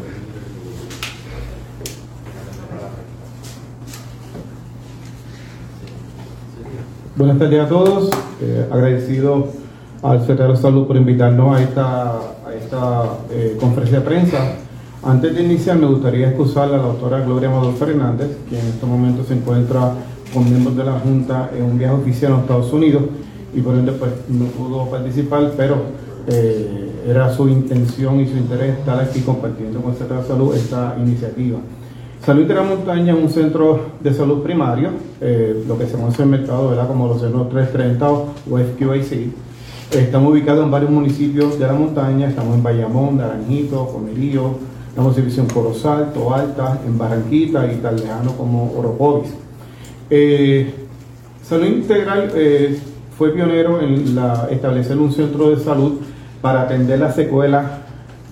Buenas tardes a todos. Eh, agradecido al secretario de Salud por invitarnos a esta, a esta eh, conferencia de prensa. Antes de iniciar, me gustaría excusar a la doctora Gloria Amador Fernández, quien en estos momentos se encuentra con miembros de la Junta en un viaje oficial a Estados Unidos y por ende pues, no pudo participar, pero eh, era su intención y su interés estar aquí compartiendo con el secretario de Salud esta iniciativa. Salud la Montaña es un centro de salud primario, eh, lo que se conoce en el mercado ¿verdad? como los centros 330 o FQAC. Estamos ubicados en varios municipios de la montaña, estamos en Bayamón, Naranjito, Comerío, estamos en Corozal, Toalta, en Barranquita y tan como Oropovis. Eh, salud Integral eh, fue pionero en establecer un centro de salud para atender las secuelas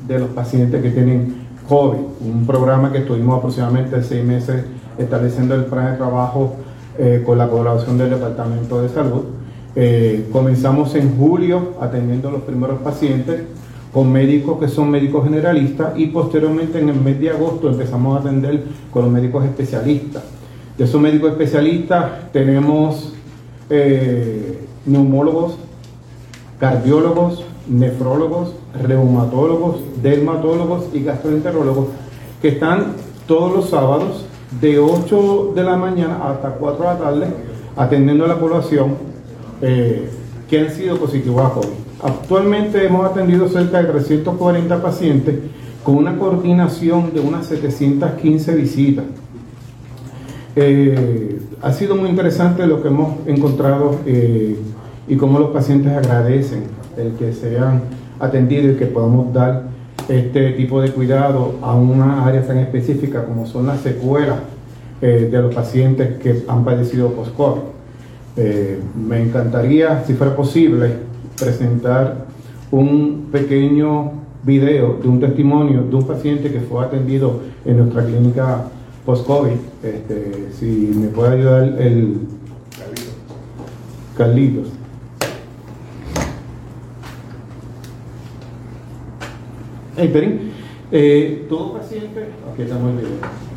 de los pacientes que tienen COVID, un programa que estuvimos aproximadamente seis meses estableciendo el plan de trabajo eh, con la colaboración del Departamento de Salud. Eh, comenzamos en julio atendiendo a los primeros pacientes con médicos que son médicos generalistas y posteriormente en el mes de agosto empezamos a atender con los médicos especialistas. De esos médicos especialistas tenemos eh, neumólogos, cardiólogos, nefrólogos, reumatólogos, dermatólogos y gastroenterólogos que están todos los sábados de 8 de la mañana hasta 4 de la tarde atendiendo a la población eh, que han sido positivos a COVID. Actualmente hemos atendido cerca de 340 pacientes con una coordinación de unas 715 visitas. Eh, ha sido muy interesante lo que hemos encontrado eh, y cómo los pacientes agradecen el que sean atendidos y que podamos dar este tipo de cuidado a una área tan específica como son las secuelas eh, de los pacientes que han padecido post-COVID. Eh, me encantaría, si fuera posible, presentar un pequeño video de un testimonio de un paciente que fue atendido en nuestra clínica post-COVID. Este, si me puede ayudar el Carlitos. Hey, Perín, eh, todo paciente, aquí estamos en video.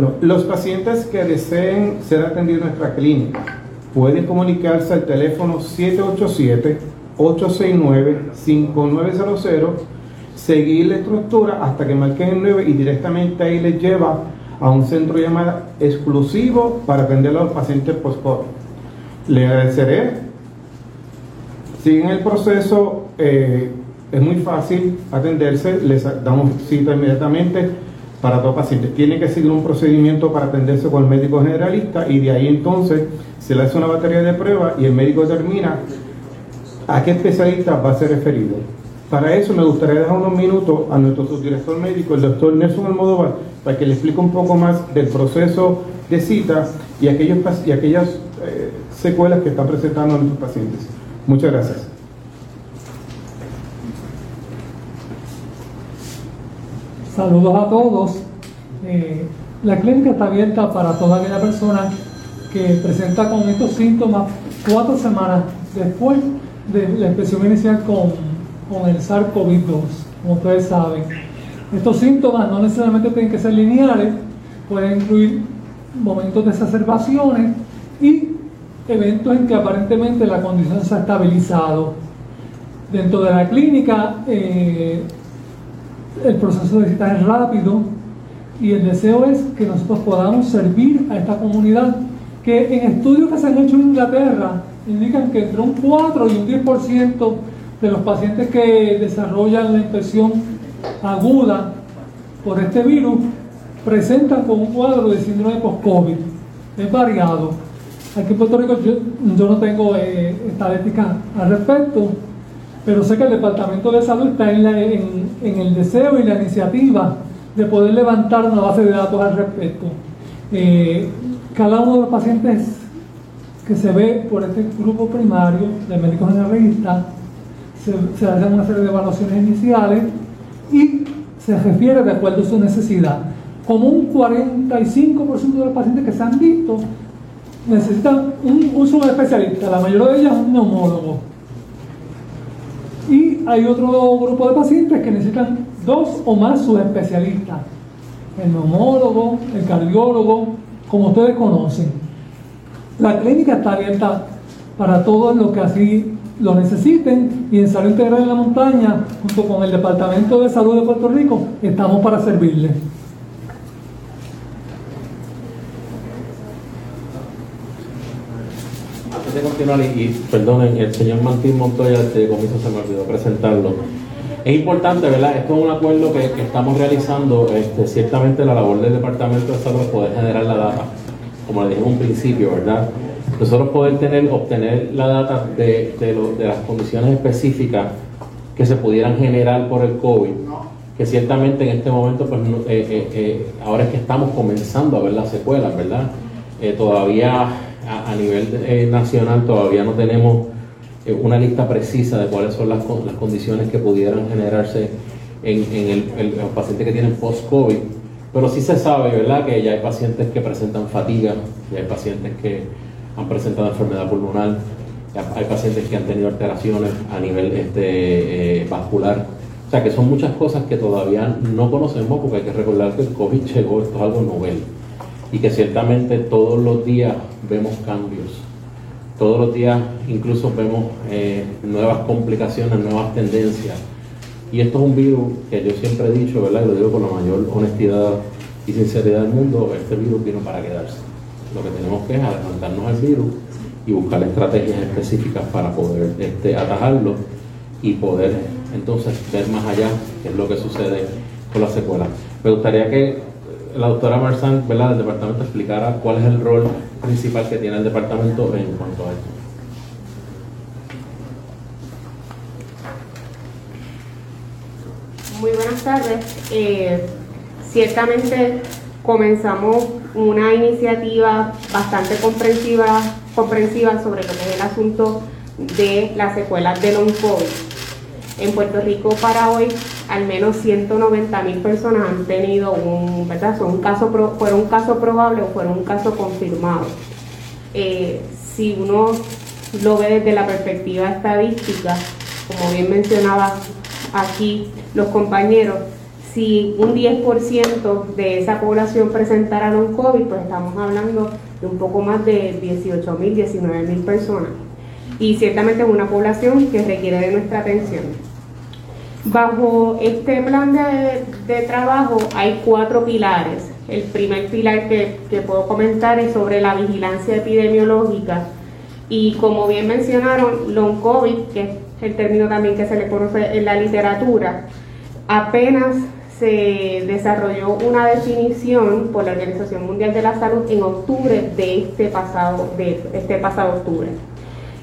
Bueno, los pacientes que deseen ser atendidos en nuestra clínica pueden comunicarse al teléfono 787-869-5900, seguir la estructura hasta que marquen el 9 y directamente ahí les lleva a un centro de llamada exclusivo para atender a los pacientes post-COVID. Le agradeceré. Siguen el proceso, eh, es muy fácil atenderse, les damos cita inmediatamente para todo paciente. Tiene que seguir un procedimiento para atenderse con el médico generalista y de ahí entonces se le hace una batería de pruebas y el médico determina a qué especialista va a ser referido. Para eso me gustaría dejar unos minutos a nuestro subdirector médico, el doctor Nelson Almodóvar, para que le explique un poco más del proceso de cita y, aquellos, y aquellas eh, secuelas que están presentando nuestros pacientes. Muchas gracias. Saludos a todos. Eh, la clínica está abierta para toda aquella persona que presenta con estos síntomas cuatro semanas después de la expresión inicial con, con el SARS-CoV-2, como ustedes saben. Estos síntomas no necesariamente tienen que ser lineales, pueden incluir momentos de exacerbaciones y eventos en que aparentemente la condición se ha estabilizado. Dentro de la clínica, eh, el proceso de cita es rápido y el deseo es que nosotros podamos servir a esta comunidad que en estudios que se han hecho en Inglaterra indican que entre un 4 y un 10% de los pacientes que desarrollan la infección aguda por este virus presentan con un cuadro de síndrome post-COVID. Es variado. Aquí en Puerto Rico yo, no tengo eh, estadísticas al respecto, pero sé que el Departamento de Salud está en, el deseo y la iniciativa de poder levantar una base de datos al respecto. Eh, cada uno de los pacientes que se ve por este grupo primario de médicos generalistas se, se hacen una serie de evaluaciones iniciales y se refiere de acuerdo a su necesidad. Como un 45% de los pacientes que se han visto necesitan un, un subespecialista, la mayoría de ellos un neumólogo. Hay otro grupo de pacientes que necesitan dos o más subespecialistas, el neumólogo, el cardiólogo, como ustedes conocen. La clínica está abierta para todos los que así lo necesiten y en Salud Integral en la Montaña, junto con el Departamento de Salud de Puerto Rico, estamos para servirles. De continuar, y, perdonen, el señor Martín Montoya de comienzo se me olvidó presentarlo. Es importante, ¿verdad? Esto es un acuerdo que, estamos realizando. Este, ciertamente la labor del Departamento de Salud es poder generar la data, como le dije en un principio, ¿verdad? nosotros poder tener, obtener la data de, de, las condiciones específicas que se pudieran generar por el COVID, que ciertamente en este momento, pues eh, eh, eh, ahora es que estamos comenzando a ver las secuelas, ¿verdad? todavía a, nivel nacional todavía no tenemos una lista precisa de cuáles son las, las condiciones que pudieran generarse en, en el, los pacientes que tienen post-COVID, pero sí se sabe, ¿verdad?, que ya hay pacientes que presentan fatiga, ya hay pacientes que han presentado enfermedad pulmonar, hay pacientes que han tenido alteraciones a nivel este, eh, vascular. O sea que son muchas cosas que todavía no conocemos porque hay que recordar que el COVID llegó, esto es algo novel y que ciertamente todos los días vemos cambios. Todos los días incluso vemos eh, nuevas complicaciones, nuevas tendencias. Y esto es un virus que yo siempre he dicho, ¿verdad? Y lo digo con la mayor honestidad y sinceridad del mundo, este virus vino para quedarse. Lo que tenemos que es adelantarnos al virus y buscar estrategias específicas para poder este, atajarlo y poder entonces ver más allá qué es lo que sucede con la secuela. Me gustaría que la doctora Marzán del departamento explicara cuál es el rol principal que tiene el departamento en cuanto a esto. Muy buenas tardes. Eh, ciertamente comenzamos una iniciativa bastante comprensiva, comprensiva sobre lo que es el asunto de las secuelas de long COVID. En Puerto Rico para hoy al menos 190 mil personas han tenido un, ¿verdad? Son un caso, fueron un caso probable o fueron un caso confirmado. Eh, si uno lo ve desde la perspectiva estadística, como bien mencionaba aquí los compañeros, si un 10% de esa población presentara long COVID, pues estamos hablando de un poco más de 18 mil, 19 mil personas. Y ciertamente es una población que requiere de nuestra atención. Bajo este plan de, trabajo hay cuatro pilares. El primer pilar que, que puedo comentar es sobre la vigilancia epidemiológica. Y como bien mencionaron, long COVID, que es el término también que se le conoce en la literatura, apenas se desarrolló una definición por la Organización Mundial de la Salud en octubre de este pasado, de este pasado octubre.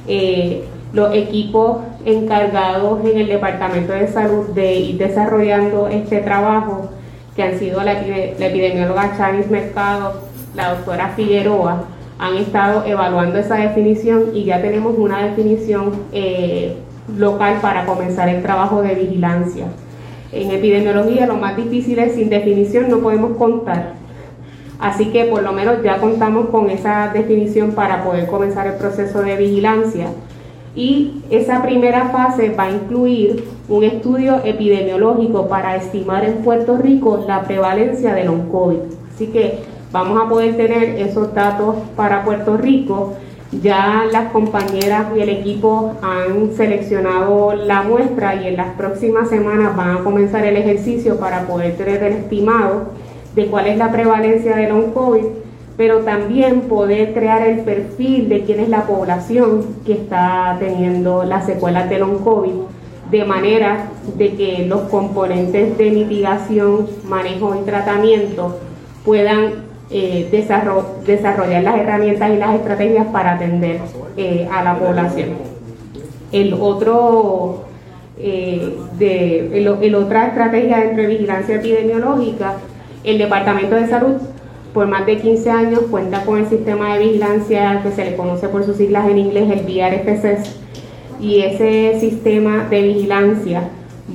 Eh, los equipos encargados en el Departamento de Salud de ir desarrollando este trabajo, que han sido la, epidemióloga Chavis Mercado, la doctora Figueroa, han estado evaluando esa definición y ya tenemos una definición eh, local para comenzar el trabajo de vigilancia. En epidemiología lo más difícil es sin definición no podemos contar. Así que por lo menos ya contamos con esa definición para poder comenzar el proceso de vigilancia. Y esa primera fase va a incluir un estudio epidemiológico para estimar en Puerto Rico la prevalencia del long-COVID. Así que vamos a poder tener esos datos para Puerto Rico. Ya las compañeras y el equipo han seleccionado la muestra y en las próximas semanas van a comenzar el ejercicio para poder tener el estimado de cuál es la prevalencia del long COVID, pero también poder crear el perfil de quién es la población que está teniendo las secuelas del long COVID, de manera de que los componentes de mitigación, manejo y tratamiento puedan eh, desarrollar las herramientas y las estrategias para atender eh, a la población. El otro, eh, de, el, otra estrategia dentro de vigilancia epidemiológica, el Departamento de Salud por más de 15 años cuenta con el sistema de vigilancia que se le conoce por sus siglas en inglés, el VRFCS, y ese sistema de vigilancia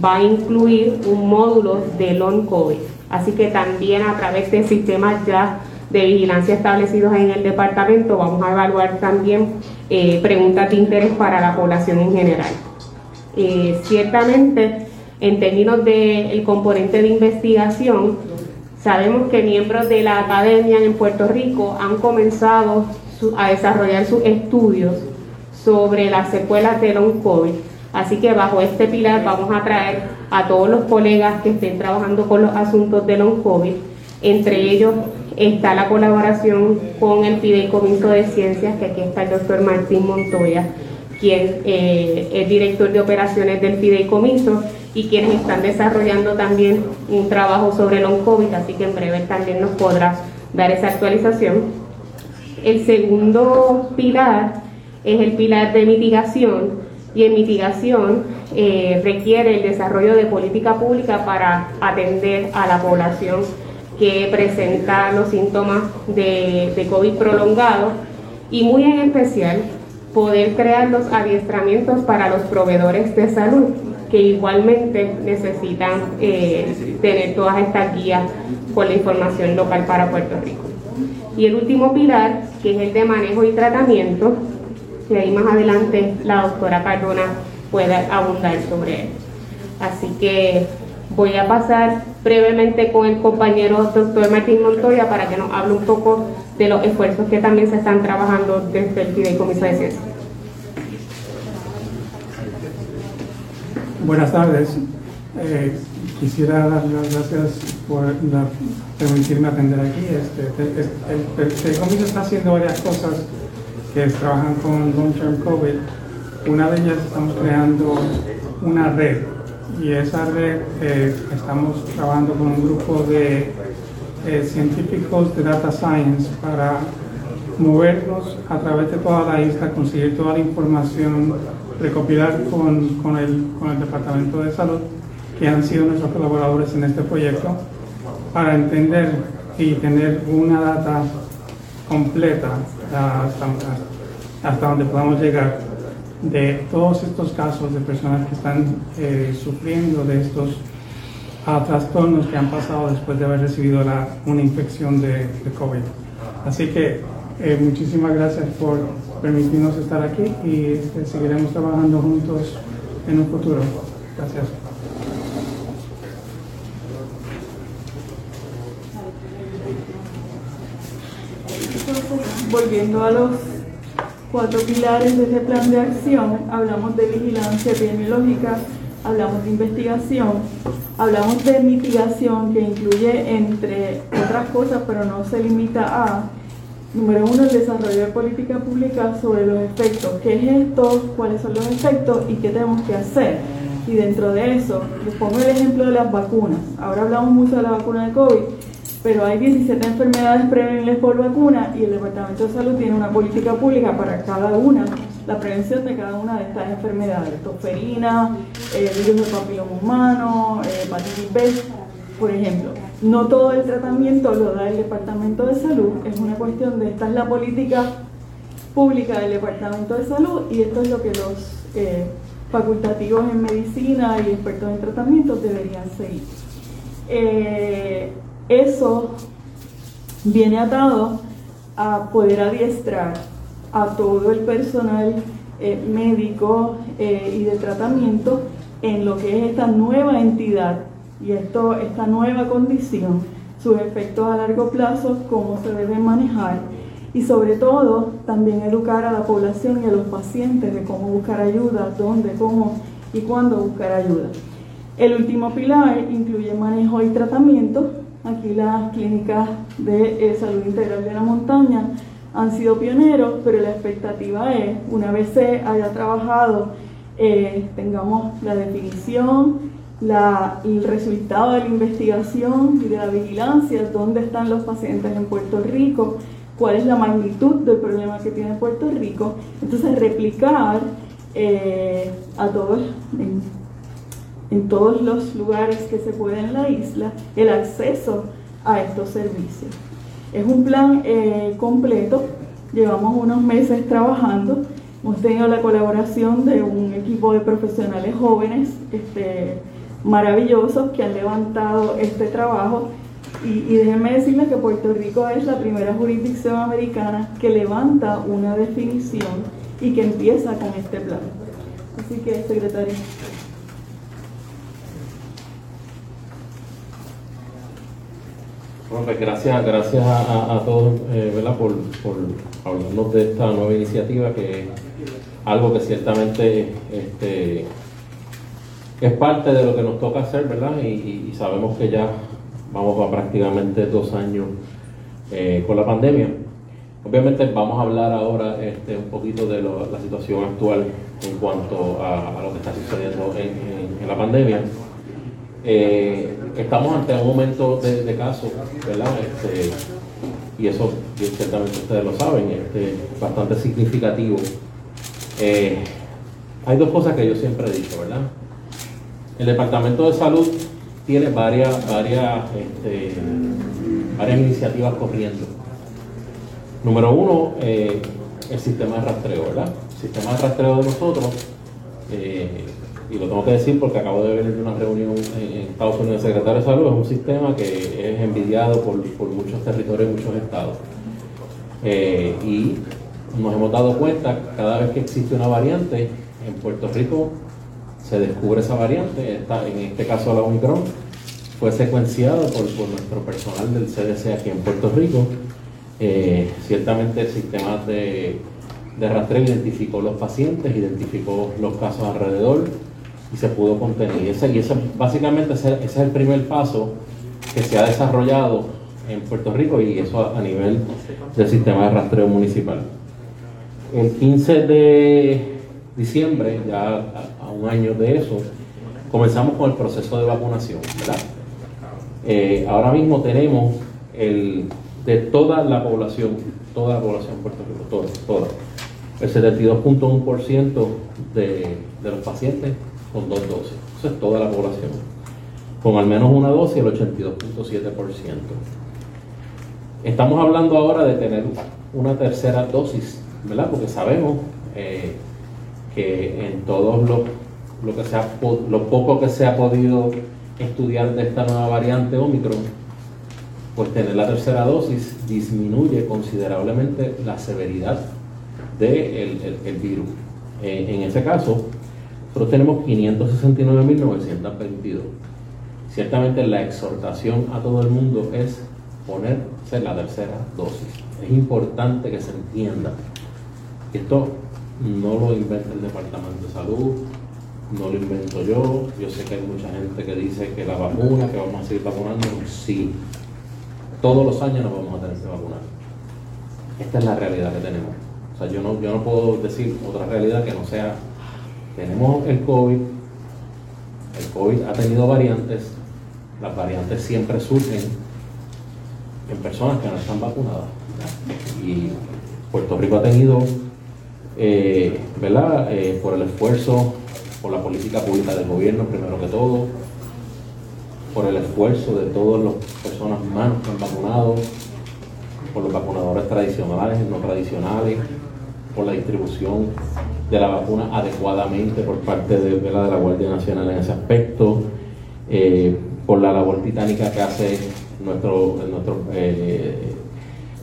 va a incluir un módulo de long COVID. Así que también a través de sistemas ya de vigilancia establecidos en el departamento vamos a evaluar también eh, preguntas de interés para la población en general. Eh, ciertamente, en términos del componente de investigación, sabemos que miembros de la academia en Puerto Rico han comenzado a desarrollar sus estudios sobre las secuelas de long COVID. Así que bajo este pilar vamos a traer a todos los colegas que estén trabajando con los asuntos de long COVID, entre ellos está la colaboración con el Fideicomiso de Ciencias, que aquí está el doctor Martín Montoya, quien eh, es director de operaciones del Fideicomiso y quienes están desarrollando también un trabajo sobre el COVID, así que en breve también nos podrá dar esa actualización. El segundo pilar es el pilar de mitigación y en mitigación eh, requiere el desarrollo de política pública para atender a la población que presenta los síntomas de, de COVID prolongado y muy en especial poder crear los adiestramientos para los proveedores de salud que igualmente necesitan eh, tener todas estas guías con la información local para Puerto Rico. Y el último pilar, que es el de manejo y tratamiento, que ahí más adelante la doctora Cardona pueda abundar sobre él. Así que voy a pasar brevemente con el compañero doctor Martín Montoya para que nos hable un poco de los esfuerzos que también se están trabajando desde el Fideicomiso de Ciencias. Buenas tardes. Eh, quisiera dar las gracias por permitirme atender aquí. Este, el, Fideicomiso está haciendo varias cosas que trabajan con Long Term COVID. Una de ellas estamos creando una red y esa red eh, estamos trabajando con un grupo de eh, científicos de Data Science para movernos a través de toda la isla, conseguir toda la información, recopilar con, con, el, con el Departamento de Salud, que han sido nuestros colaboradores en este proyecto, para entender y tener una data completa hasta, hasta donde podamos llegar de todos estos casos de personas que están eh, sufriendo de estos ah, trastornos que han pasado después de haber recibido la, una infección de, COVID. Así que eh, muchísimas gracias por permitirnos estar aquí y este, seguiremos trabajando juntos en un futuro. Gracias. volviendo a los cuatro pilares de ese plan de acción, hablamos de vigilancia epidemiológica, hablamos de investigación, hablamos de mitigación que incluye entre otras cosas, pero no se limita a, número uno, el desarrollo de política pública sobre los efectos. ¿Qué es esto? ¿Cuáles son los efectos? ¿Y qué tenemos que hacer? Y dentro de eso, les pongo el ejemplo de las vacunas. Ahora hablamos mucho de la vacuna de COVID pero hay 17 enfermedades prevenibles por vacuna y el Departamento de Salud tiene una política pública para cada una, la prevención de cada una de estas enfermedades, tosferina, eh, virus del papiloma humano, eh, hepatitis B, por ejemplo. No todo el tratamiento lo da el Departamento de Salud, es una cuestión de esta es la política pública del Departamento de Salud y esto es lo que los eh, facultativos en medicina y expertos en tratamiento deberían seguir. Eso viene atado a poder adiestrar a todo el personal eh, médico eh, y de tratamiento en lo que es esta nueva entidad y esto, esta nueva condición, sus efectos a largo plazo, cómo se deben manejar y sobre todo también educar a la población y a los pacientes de cómo buscar ayuda, dónde, cómo y cuándo buscar ayuda. El último pilar incluye manejo y tratamiento. Aquí las clínicas de eh, salud integral de la montaña han sido pioneros, pero la expectativa es, una vez se haya trabajado, eh, tengamos la definición, el resultado de la investigación y de la vigilancia, dónde están los pacientes en Puerto Rico, cuál es la magnitud del problema que tiene Puerto Rico, entonces replicar eh, a todos, todos los lugares que se puede en la isla, el acceso a estos servicios. Es un plan eh, completo, llevamos unos meses trabajando, hemos tenido la colaboración de un equipo de profesionales jóvenes este, maravillosos que han levantado este trabajo y, déjenme decirles que Puerto Rico es la primera jurisdicción americana que levanta una definición y que empieza con este plan. Así que, secretario. Bueno, pues gracias, gracias a, todos eh, Por, por hablarnos de esta nueva iniciativa que es algo que ciertamente este, es parte de lo que nos toca hacer, ¿verdad? y sabemos que ya vamos a prácticamente dos años eh, con la pandemia. Obviamente vamos a hablar ahora este, un poquito de la situación actual en cuanto a, lo que está sucediendo en, la pandemia. Eh, estamos ante un momento de, casos, ¿verdad? Este, y eso ciertamente ustedes lo saben, este, bastante significativo. Eh, hay dos cosas que yo siempre he dicho, ¿verdad? El Departamento de Salud tiene varias, varias, este, varias iniciativas corriendo. Número uno, eh, el sistema de rastreo, ¿verdad? El sistema de rastreo de nosotros, y lo tengo que decir porque acabo de venir de una reunión en Estados Unidos del secretario de Salud, es un sistema que es envidiado por, muchos territorios y muchos estados. Eh, y nos hemos dado cuenta cada vez que existe una variante en Puerto Rico se descubre esa variante, en este caso la Omicron, fue secuenciado por, nuestro personal del CDC aquí en Puerto Rico. Eh, ciertamente el sistema de, de rastreo identificó los pacientes, identificó los casos alrededor y se pudo contener. Y ese, y básicamente ese, es el primer paso que se ha desarrollado en Puerto Rico y eso a, a nivel del sistema de rastreo municipal. El 15 de diciembre, ya un año de eso, comenzamos con el proceso de vacunación. Eh, ahora mismo tenemos el, de toda la población, toda la población de Puerto Rico, toda, toda el 72.1% de, de los pacientes con dos dosis. Eso es toda la población. Con al menos una dosis, el 82.7%. Estamos hablando ahora de tener una tercera dosis, ¿verdad? Porque sabemos eh, que en todos los lo, que se lo poco que se ha podido estudiar de esta nueva variante Omicron, pues tener la tercera dosis disminuye considerablemente la severidad del de virus. en ese caso, nosotros tenemos 569.922. Ciertamente la exhortación a todo el mundo es ponerse la tercera dosis. Es importante que se entienda que esto no lo inventa el Departamento de Salud, no lo invento yo. Yo sé que hay mucha gente que dice que la vacuna, que vamos a seguir vacunando. Sí, todos los años nos vamos a tener que vacunar. Esta es la realidad que tenemos. O sea, yo no, yo no puedo decir otra realidad que no sea, tenemos el COVID, el COVID ha tenido variantes, las variantes siempre surgen en personas que no están vacunadas. Y Puerto Rico ha tenido, eh, ¿verdad? Eh, por el esfuerzo por la política pública del gobierno, primero que todo, por el esfuerzo de todas las personas humanas que han vacunado, por los vacunadores tradicionales, no tradicionales, por la distribución de la vacuna adecuadamente por parte de, la, de la Guardia Nacional en ese aspecto, eh, por la labor titánica que hace nuestro, nuestro eh,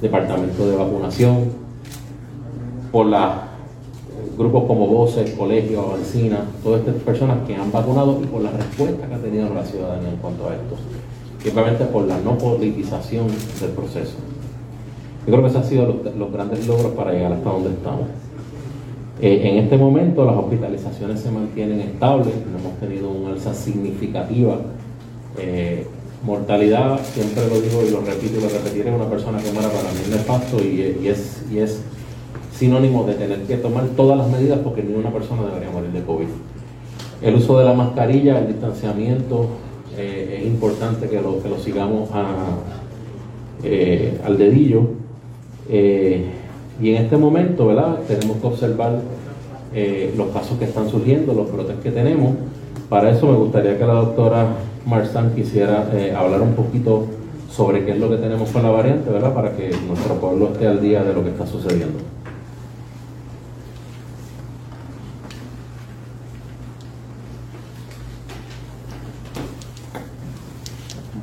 departamento de vacunación, por la grupos como Voces, Colegio, Avancina, todas estas personas que han vacunado y por la respuesta que ha tenido la ciudadanía en cuanto a esto. Obviamente por la no politización del proceso. Yo creo que esos han sido los, grandes logros para llegar hasta donde estamos. Eh, en este momento las hospitalizaciones se mantienen estables, no hemos tenido una alza significativa. Eh, mortalidad, siempre lo digo y lo repito y lo repetiré, una persona que muera para mí es nefasto y, y, es, y es sinónimo de tener que tomar todas las medidas porque ninguna persona debería morir de COVID. El uso de la mascarilla, el distanciamiento, eh, es importante que lo, que lo sigamos al dedillo. Eh, y en este momento, ¿verdad? Tenemos que observar eh, los casos que están surgiendo, los brotes que tenemos. Para eso me gustaría que la doctora Marsán quisiera eh, hablar un poquito sobre qué es lo que tenemos con la variante, ¿verdad? Para que nuestro pueblo esté al día de lo que está sucediendo.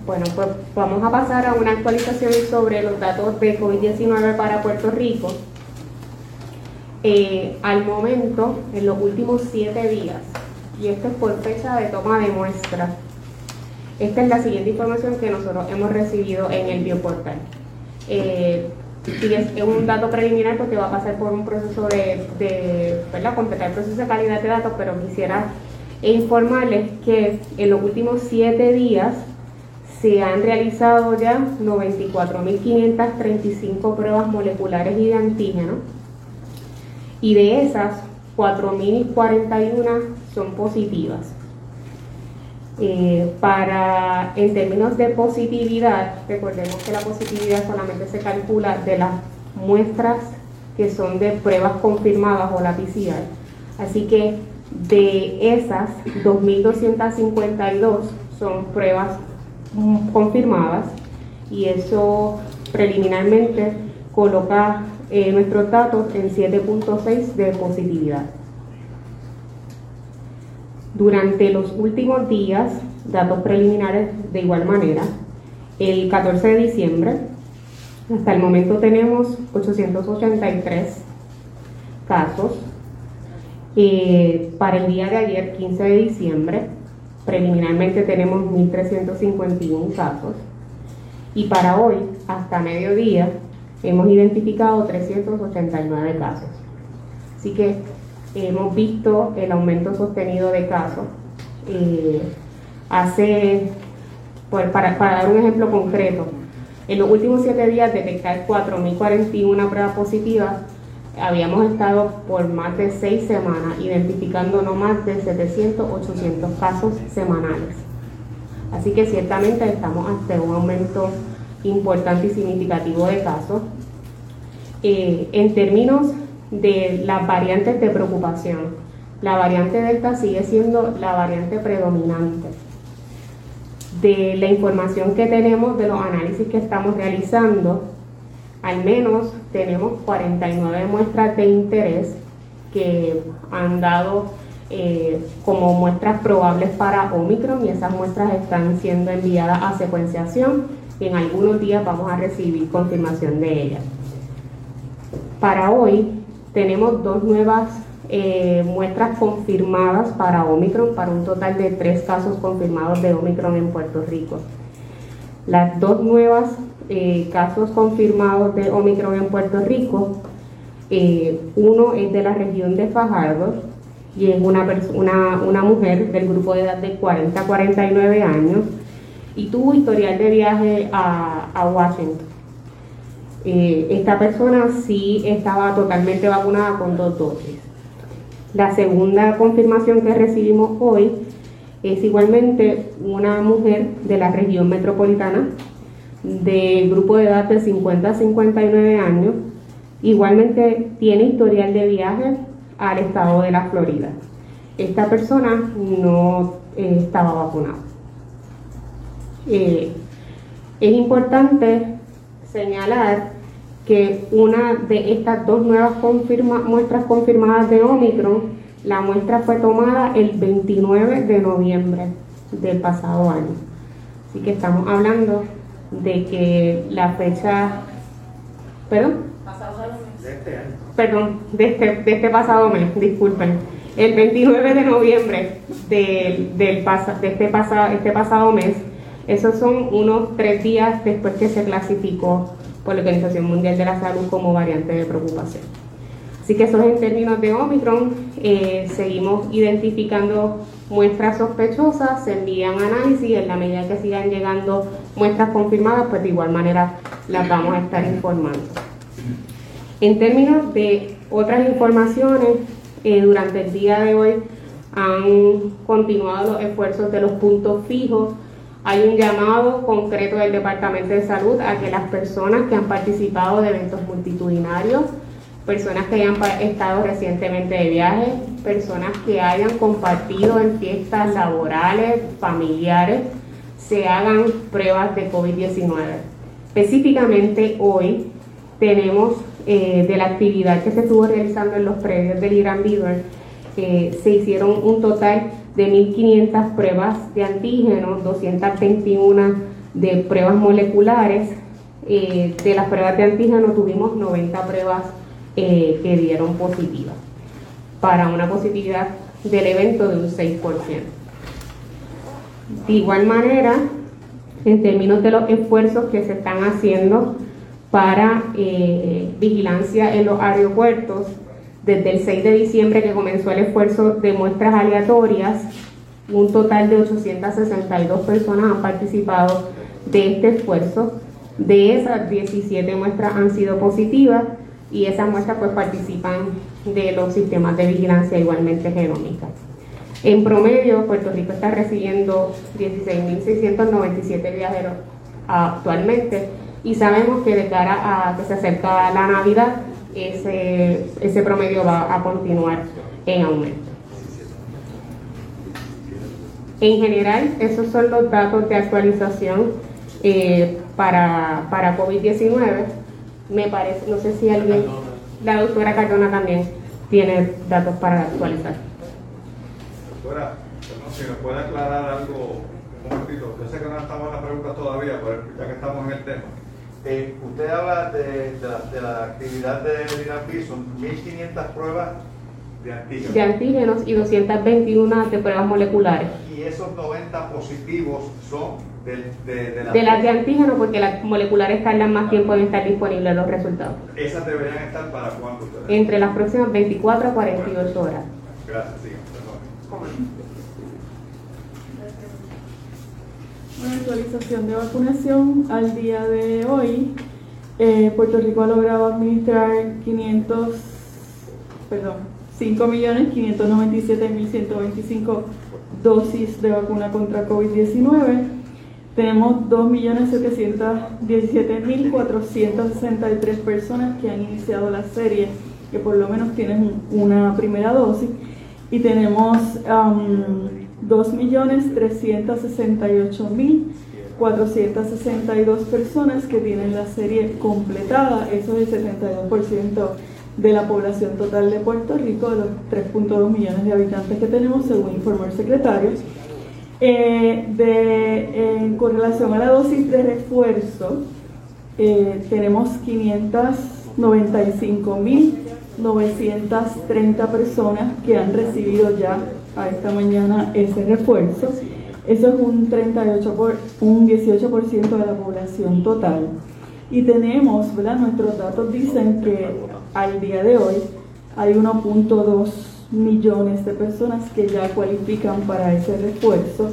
Bueno, pues vamos a pasar a una actualización sobre los datos de COVID-19 para Puerto Rico. Eh, al momento, en los últimos siete días, y esto es por fecha de toma de muestra, esta es la siguiente información que nosotros hemos recibido en el bioportal. Eh, sí, es, es un dato preliminar porque va a pasar por un proceso de, de ¿verdad? completar el proceso de calidad de datos, pero quisiera informarles que en los últimos siete días se han realizado ya 94.535 pruebas moleculares y de antígeno y de esas 4.041 son positivas. Eh, para, en términos de positividad, recordemos que la positividad solamente se calcula de las muestras que son de pruebas confirmadas o la PCR. Así que de esas, 2.252 son pruebas confirmadas y eso preliminarmente coloca eh, nuestros datos en 7.6 de positividad. Durante los últimos días, datos preliminares de igual manera, el 14 de diciembre, hasta el momento tenemos 883 casos. Eh, para el día de ayer, 15 de diciembre, preliminarmente tenemos 1.351 casos. Y para hoy, hasta mediodía, hemos identificado 389 casos. Así que hemos visto el aumento sostenido de casos. Eh, hace, pues, para, dar un ejemplo concreto, en los últimos siete días detectar 4.041 pruebas positivas, habíamos estado por más de seis semanas identificando no más de 700, 800 casos semanales. Así que ciertamente estamos ante un aumento importante y significativo de casos. Eh, en términos de las variantes de preocupación. La variante Delta sigue siendo la variante predominante. De la información que tenemos, de los análisis que estamos realizando, al menos tenemos 49 muestras de interés que han dado eh, como muestras probables para Omicron y esas muestras están siendo enviadas a secuenciación y en algunos días vamos a recibir confirmación de ellas. Para hoy tenemos dos nuevas eh, muestras confirmadas para Omicron, para un total de tres casos confirmados de Omicron en Puerto Rico. Las dos nuevas eh, casos confirmados de Omicron en Puerto Rico, eh, uno es de la región de Fajardo y es una, una, mujer del grupo de edad de 40 a 49 años y tuvo historial de viaje a, a Washington. Eh, esta persona sí estaba totalmente vacunada con dos dosis. La segunda confirmación que recibimos hoy es igualmente una mujer de la región metropolitana del grupo de edad de 50 a 59 años. Igualmente tiene historial de viaje al estado de la Florida. Esta persona no eh, estaba vacunada. Eh, es importante señalar que una de estas dos nuevas muestras confirmadas de Omicron, la muestra fue tomada el 29 de noviembre del pasado año. Así que estamos hablando de que la fecha, perdón, perdón, de este, de este pasado mes, disculpen, el 29 de noviembre del, del pasa- de este, pasa- este pasado mes, esos son unos tres días después que se clasificó por la Organización Mundial de la Salud como variante de preocupación. Así que eso es en términos de Omicron. Eh, seguimos identificando muestras sospechosas, se envían análisis, en la medida que sigan llegando muestras confirmadas, pues de igual manera las vamos a estar informando. En términos de otras informaciones, eh, durante el día de hoy han continuado los esfuerzos de los puntos fijos. Hay un llamado concreto del Departamento de Salud a que las personas que han participado de eventos multitudinarios, personas que hayan estado recientemente de viaje, personas que hayan compartido en fiestas laborales, familiares, se hagan pruebas de COVID-19. Específicamente hoy tenemos eh, de la actividad que se estuvo realizando en los predios del Irán Beaver, eh, se hicieron un total de 1.500 pruebas de antígenos, 221 de pruebas moleculares. Eh, de las pruebas de antígeno tuvimos 90 pruebas eh, que dieron positivas, para una positividad del evento de un 6%. De igual manera, en términos de los esfuerzos que se están haciendo para eh, vigilancia en los aeropuertos, desde el 6 de diciembre que comenzó el esfuerzo de muestras aleatorias, un total de 862 personas han participado de este esfuerzo. De esas, 17 muestras han sido positivas y esas muestras pues participan de los sistemas de vigilancia igualmente genómicas. En promedio, Puerto Rico está recibiendo 16.697 viajeros actualmente y sabemos que de cara a que se acerca la Navidad, ese, ese promedio va a continuar en aumento. En general, esos son los datos de actualización eh, para, para COVID-19. Me parece, no sé si alguien, la doctora Cardona también tiene datos para actualizar. Doctora, si nos puede aclarar algo un momentito. Yo sé que no estamos en las preguntas todavía, pero ya que estamos en el tema. Eh, usted habla de, de, la, de la actividad de Irán Bison, 1.500 pruebas de antígenos. De antígenos y 221 de pruebas moleculares. Y esos 90 positivos son de, de, de, la- De las de antígenos, porque las moleculares tardan más tiempo en estar disponibles los resultados. Esas deberían estar para cuándo ustedes. Entre las próximas 24 a 48 horas. Gracias, perdón. Una actualización de vacunación al día de hoy. eh, Puerto Rico ha logrado administrar 500, perdón, 5.597.125 dosis de vacuna contra COVID-19. Tenemos 2.717.463 personas que han iniciado la serie, que por lo menos tienen un- una primera dosis. Y tenemos um, 2.368.462 personas que tienen la serie completada. Eso es el 72% de la población total de Puerto Rico, de los 3.2 millones de habitantes que tenemos, según informó el secretario. Eh, con relación a la dosis de refuerzo, eh, tenemos 595.930 personas que han recibido ya a esta mañana ese refuerzo. Eso es un 38 por, un 18% de la población total. Y tenemos, ¿verdad? Nuestros datos dicen que al día de hoy hay 1.2 millones de personas que ya cualifican para ese refuerzo.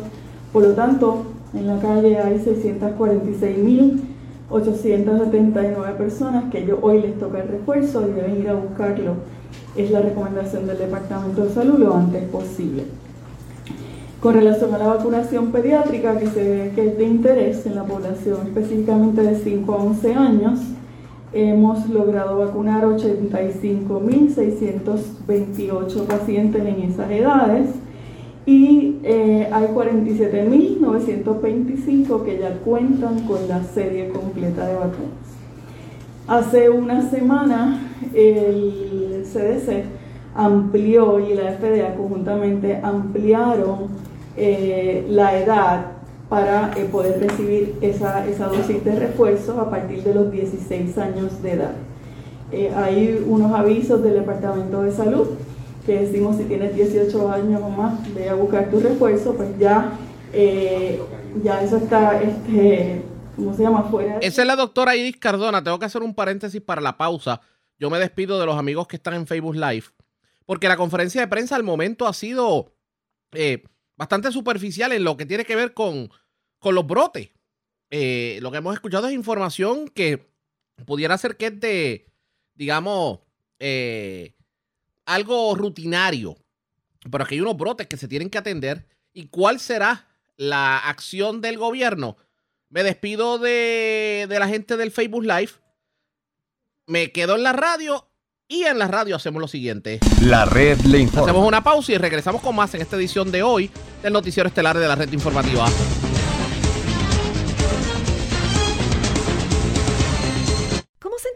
Por lo tanto, en la calle hay 646.879 personas que yo, hoy les toca el refuerzo y deben ir a buscarlo. Es la recomendación del Departamento de Salud lo antes posible. Con relación a la vacunación pediátrica, que, se, que es de interés en la población específicamente de 5 a 11 años, hemos logrado vacunar 85.628 pacientes en esas edades y eh, hay 47.925 que ya cuentan con la serie completa de vacunas. Hace una semana el CDC amplió y la FDA conjuntamente ampliaron eh, la edad para eh, poder recibir esa, esa dosis de refuerzo a partir de los 16 años de edad. Eh, hay unos avisos del Departamento de Salud que decimos si tienes 18 años o más, ve a buscar tu refuerzo, pues ya, ya eso está este, ¿cómo se llama? Fuera. Esa es la doctora Iris Cardona. Tengo que hacer un paréntesis para la pausa. Yo me despido de los amigos que están en Facebook Live, porque la conferencia de prensa al momento ha sido eh, bastante superficial en lo que tiene que ver con, con los brotes. Eh, lo que hemos escuchado es información que pudiera ser que es de, digamos, eh, algo rutinario, pero aquí hay unos brotes que se tienen que atender. ¿Y cuál será la acción del gobierno? Me despido de, la gente del Facebook Live. Me quedo en la radio y en la radio hacemos lo siguiente. La red le informa. Hacemos una pausa y regresamos con más en esta edición de hoy del Noticiero Estelar de la Red Informativa.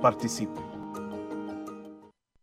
participe.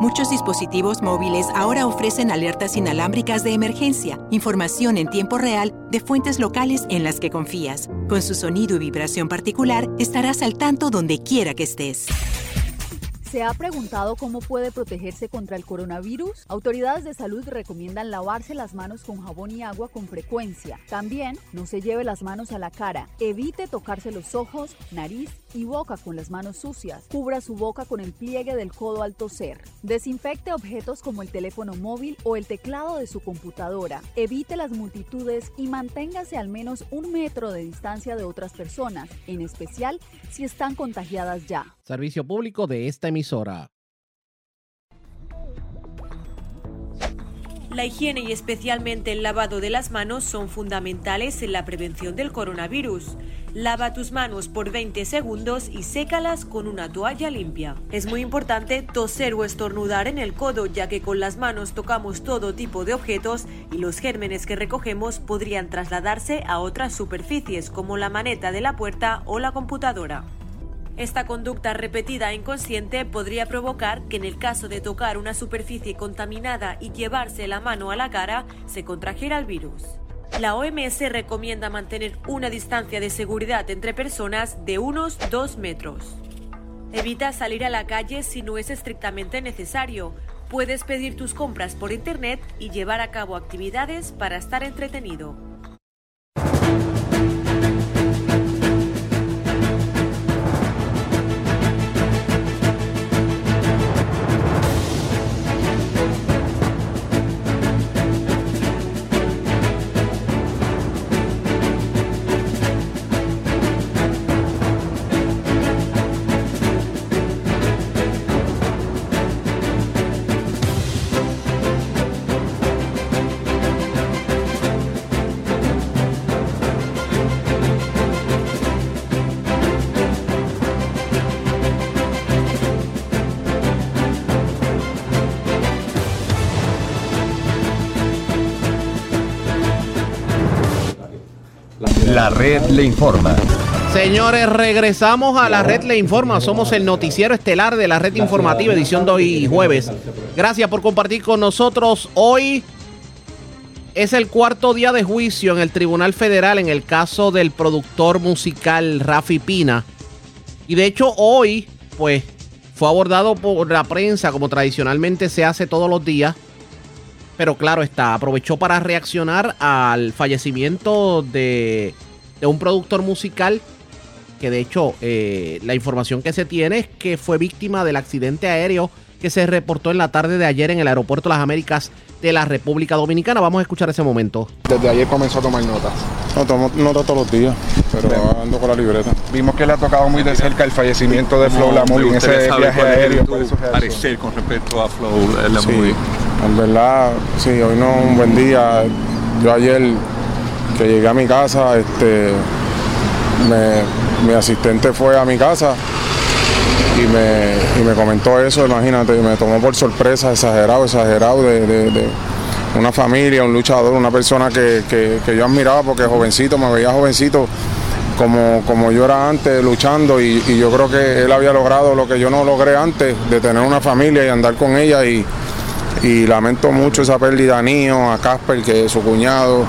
Muchos dispositivos móviles ahora ofrecen alertas inalámbricas de emergencia, información en tiempo real de fuentes locales en las que confías. Con su sonido y vibración particular, estarás al tanto donde quiera que estés. ¿Se ha preguntado cómo puede protegerse contra el coronavirus? Autoridades de salud recomiendan lavarse las manos con jabón y agua con frecuencia. También no se lleve las manos a la cara. Evite tocarse los ojos, nariz y boca con las manos sucias. Cubra su boca con el pliegue del codo al toser. Desinfecte objetos como el teléfono móvil o el teclado de su computadora. Evite las multitudes y manténgase al menos un metro de distancia de otras personas, en especial si están contagiadas ya. Servicio público de esta emisora. La higiene y especialmente el lavado de las manos son fundamentales en la prevención del coronavirus. Lava tus manos por 20 segundos y sécalas con una toalla limpia. Es muy importante toser o estornudar en el codo ya que con las manos tocamos todo tipo de objetos y los gérmenes que recogemos podrían trasladarse a otras superficies como la maneta de la puerta o la computadora. Esta conducta repetida e inconsciente podría provocar que en el caso de tocar una superficie contaminada y llevarse la mano a la cara, se contrajera el virus. La OMS recomienda mantener una distancia de seguridad entre personas de unos 2 metros. Evita salir a la calle si no es estrictamente necesario. Puedes pedir tus compras por internet y llevar a cabo actividades para estar entretenido. La red le informa. Señores, regresamos a la red Le Informa. Somos el noticiero estelar de la red informativa, edición de hoy jueves. Gracias por compartir con nosotros. Hoy es el cuarto día de juicio en el Tribunal Federal en el caso del productor musical Rafi Pina. Y de hecho hoy, pues, fue abordado por la prensa como tradicionalmente se hace todos los días. Pero claro está, aprovechó para reaccionar al fallecimiento de, de un productor musical que de hecho eh, la información que se tiene es que fue víctima del accidente aéreo que se reportó en la tarde de ayer en el aeropuerto de las Américas de la República Dominicana. Vamos a escuchar ese momento. Desde ayer comenzó a tomar notas. No tomo notas todos los días, pero ando con la libreta. Vimos que le ha tocado muy de cerca el fallecimiento de Flow Lamour en ese viaje aéreo. Parecer con respecto a Flow Lamour. Sí, en verdad, sí, hoy no es un buen día. Yo ayer que llegué a mi casa, este, me, mi asistente fue a mi casa y me, y me comentó eso, imagínate, me tomó por sorpresa, exagerado, exagerado de, de, de una familia, un luchador, una persona que, que, que, yo admiraba porque jovencito, me veía jovencito como, como yo era antes luchando y, yo creo que él había logrado lo que yo no logré antes, de tener una familia y andar con ella y, y lamento mucho esa pérdida a Nio, a Casper, que es su cuñado.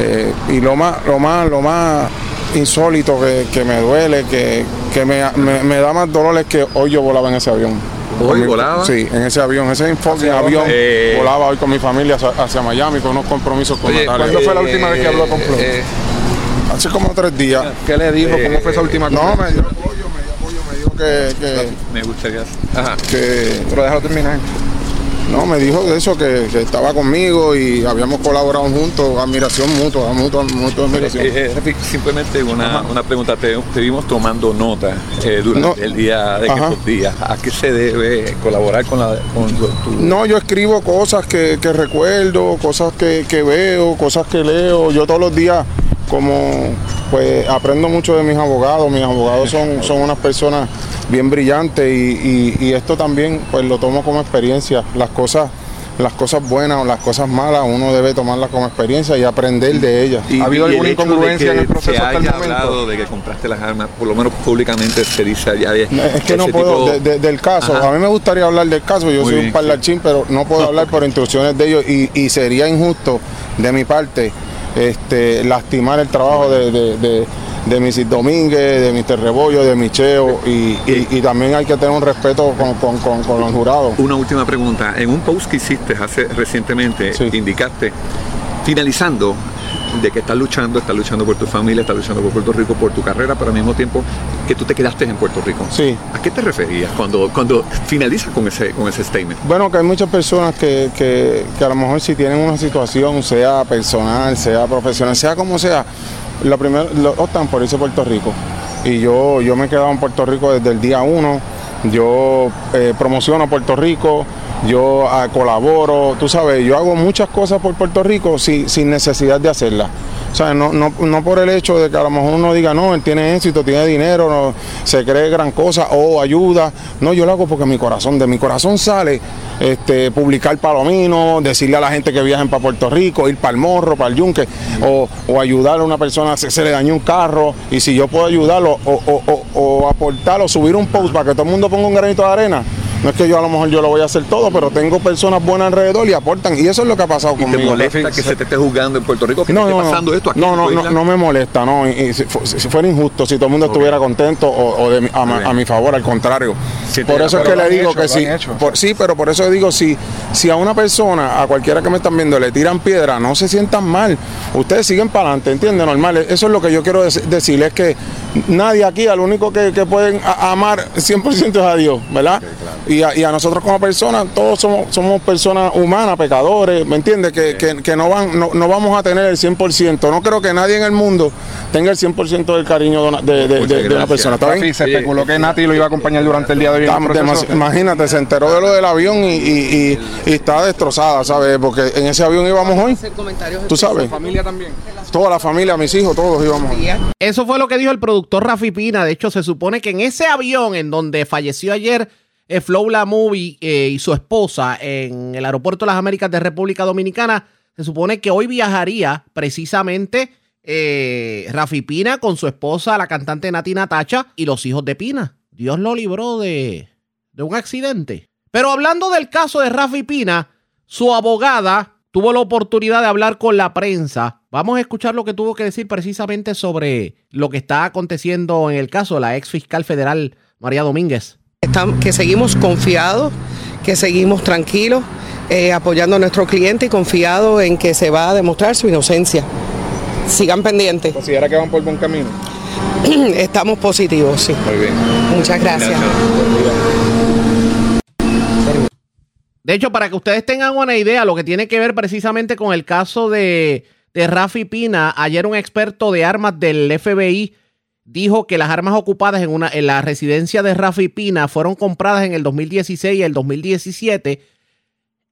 Eh, y lo más, lo más, lo más insólito que, que me duele, que, que me, me, me, da más dolor es que hoy yo volaba en ese avión. ¿Hoy volaba? Sí, en ese avión, ese enfoque avión eh, volaba hoy con mi familia hacia, hacia, Miami con unos compromisos con oye, Natalia. ¿Cuándo fue la última eh, vez que habló con Flo? Eh, Hace como tres días. ¿Qué le dijo? ¿Cómo fue esa última No, me dio apoyo, me dio apoyo, me dijo que... que me gustaría... Ajá. Que, pero déjalo terminar. No, me dijo de eso, que, que, estaba conmigo y habíamos colaborado juntos, admiración mutua, mutua, mutua admiración. Eh, eh, simplemente una, una pregunta, te, te, vimos tomando nota eh, durante no, el día de estos días. ¿A qué se debe colaborar con, la, con tu... No, yo escribo cosas que, que recuerdo, cosas que, que veo, cosas que leo. Yo todos los días como pues aprendo mucho de mis abogados, mis abogados son, son unas personas bien brillantes y, y, y, esto también pues lo tomo como experiencia, las cosas las cosas buenas o las cosas malas uno debe tomarlas como experiencia y aprender de ellas. ¿Ha habido alguna incongruencia en el proceso se haya hasta el momento? hablado de que compraste las armas, por lo menos públicamente se dice ya Es que no puedo, tipo... de, de, del caso, Ajá. a mí me gustaría hablar del caso, yo Muy soy bien, un parlachín, sí. pero no puedo hablar por instrucciones de ellos y, y sería injusto de mi parte este, lastimar el trabajo de, de, de, de Mrs. Domínguez, de Mr. Rebollo, de Micheo y, y, y, también hay que tener un respeto con, con, con, con, los jurados. Una última pregunta. En un post que hiciste hace recientemente, sí. indicaste, finalizando, de que estás luchando, estás luchando por tu familia, estás luchando por Puerto Rico, por tu carrera, pero al mismo tiempo que tú te quedaste en Puerto Rico. Sí. ¿A qué te referías cuando, cuando finalizas con ese, con ese statement? Bueno, que hay muchas personas que, que, que a lo mejor si tienen una situación, sea personal, sea profesional, sea como sea, la primera, lo optan por irse a Puerto Rico. Y yo, yo me he quedado en Puerto Rico desde el día uno. Yo eh, promociono Puerto Rico, yo ah, colaboro, tú sabes, yo hago muchas cosas por Puerto Rico sin, sin necesidad de hacerlas. O sea, no, no, no por el hecho de que a lo mejor uno diga, no, él tiene éxito, tiene dinero, no, se cree gran cosa o ayuda. No, yo lo hago porque mi corazón, de mi corazón sale este, publicar palomino, decirle a la gente que viajen para Puerto Rico, ir para el morro, para el yunque, o, o ayudar a una persona, se, se le dañó un carro, y si yo puedo ayudarlo, o, o, o, o aportar, o subir un post para que todo el mundo ponga un granito de arena, no es que yo a lo mejor yo lo voy a hacer todo, pero tengo personas buenas alrededor y aportan. Y eso es lo que ha pasado ¿Y conmigo. te molesta que se te esté juzgando en Puerto Rico? Que No, te esté no, no. pasando esto aquí no, no, no, no me molesta, no. Y, y si, fu- si fuera injusto, si todo el mundo estuviera contento o, o de a, a mi favor, al contrario. Por eso es que le digo hecho, que sí. por- sí, pero por eso digo, si, si a una persona, a cualquiera que me están viendo, le tiran piedra, no se sientan mal. Ustedes siguen para adelante, ¿entienden? Normal. Eso es lo que yo quiero dec- decirles, que nadie aquí, al único que, que pueden amar 100% es a Dios, ¿verdad? Y, a, y a nosotros como personas, todos somos, somos personas humanas, pecadores, ¿me entiendes? Que, que- que no, van, no, no vamos a tener el 100%. No creo que nadie en el mundo tenga el 100% del cariño de una, de- de- Muchas de- de una persona. ¿Está bien? Se especuló que Nati lo iba a acompañar durante el día de hoy. en imagínate, se enteró de lo del avión y, y- y- y está destrozada, ¿sabes? Porque en ese avión íbamos hoy. Tú sabes. familia también. Toda la familia, mis hijos, todos íbamos hoy. Eso fue lo que dijo el productor Rafi Pina. De hecho, se supone que en ese avión en donde falleció ayer eh, Flow La Movie eh, y su esposa en el aeropuerto de las Américas de República Dominicana, se supone que hoy viajaría precisamente eh, Rafi Pina con su esposa, la cantante Nati Natacha, y los hijos de Pina. Dios lo libró de, de un accidente. Pero hablando del caso de Rafi Pina, su abogada tuvo la oportunidad de hablar con la prensa. Vamos a escuchar lo que tuvo que decir precisamente sobre lo que está aconteciendo en el caso de la ex fiscal federal María Domínguez. Que seguimos confiados, que seguimos tranquilos, eh, apoyando a nuestro cliente y confiados en que se va a demostrar su inocencia. Sigan pendientes. ¿Considera que van por buen camino? Estamos positivos, sí. Muy bien. Muchas gracias. De hecho, para que ustedes tengan una idea, lo que tiene que ver precisamente con el caso de, de Rafi Pina, ayer un experto de armas del FBI dijo que las armas ocupadas en, una, en la residencia de Rafi Pina fueron compradas en el 2016 y el 2017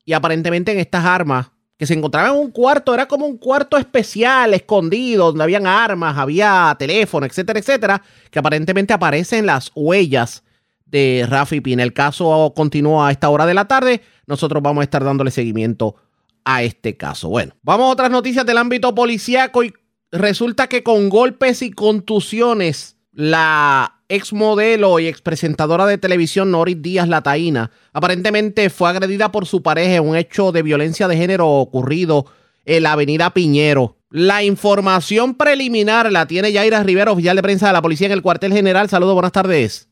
y aparentemente en estas armas que se encontraban en un cuarto, era como un cuarto especial, escondido, donde habían armas, había teléfono, etcétera, etcétera, que aparentemente aparecen las huellas de Rafi Pina. El caso continúa a esta hora de la tarde. Nosotros vamos a estar dándole seguimiento a este caso. Bueno, vamos a otras noticias del ámbito policíaco y resulta que con golpes y contusiones la ex modelo y ex presentadora de televisión Noris Díaz Lataína aparentemente fue agredida por su pareja en un hecho de violencia de género ocurrido en la avenida Piñero. La información preliminar la tiene Yaira Rivera, oficial de prensa de la policía en el cuartel general. Saludos, buenas tardes.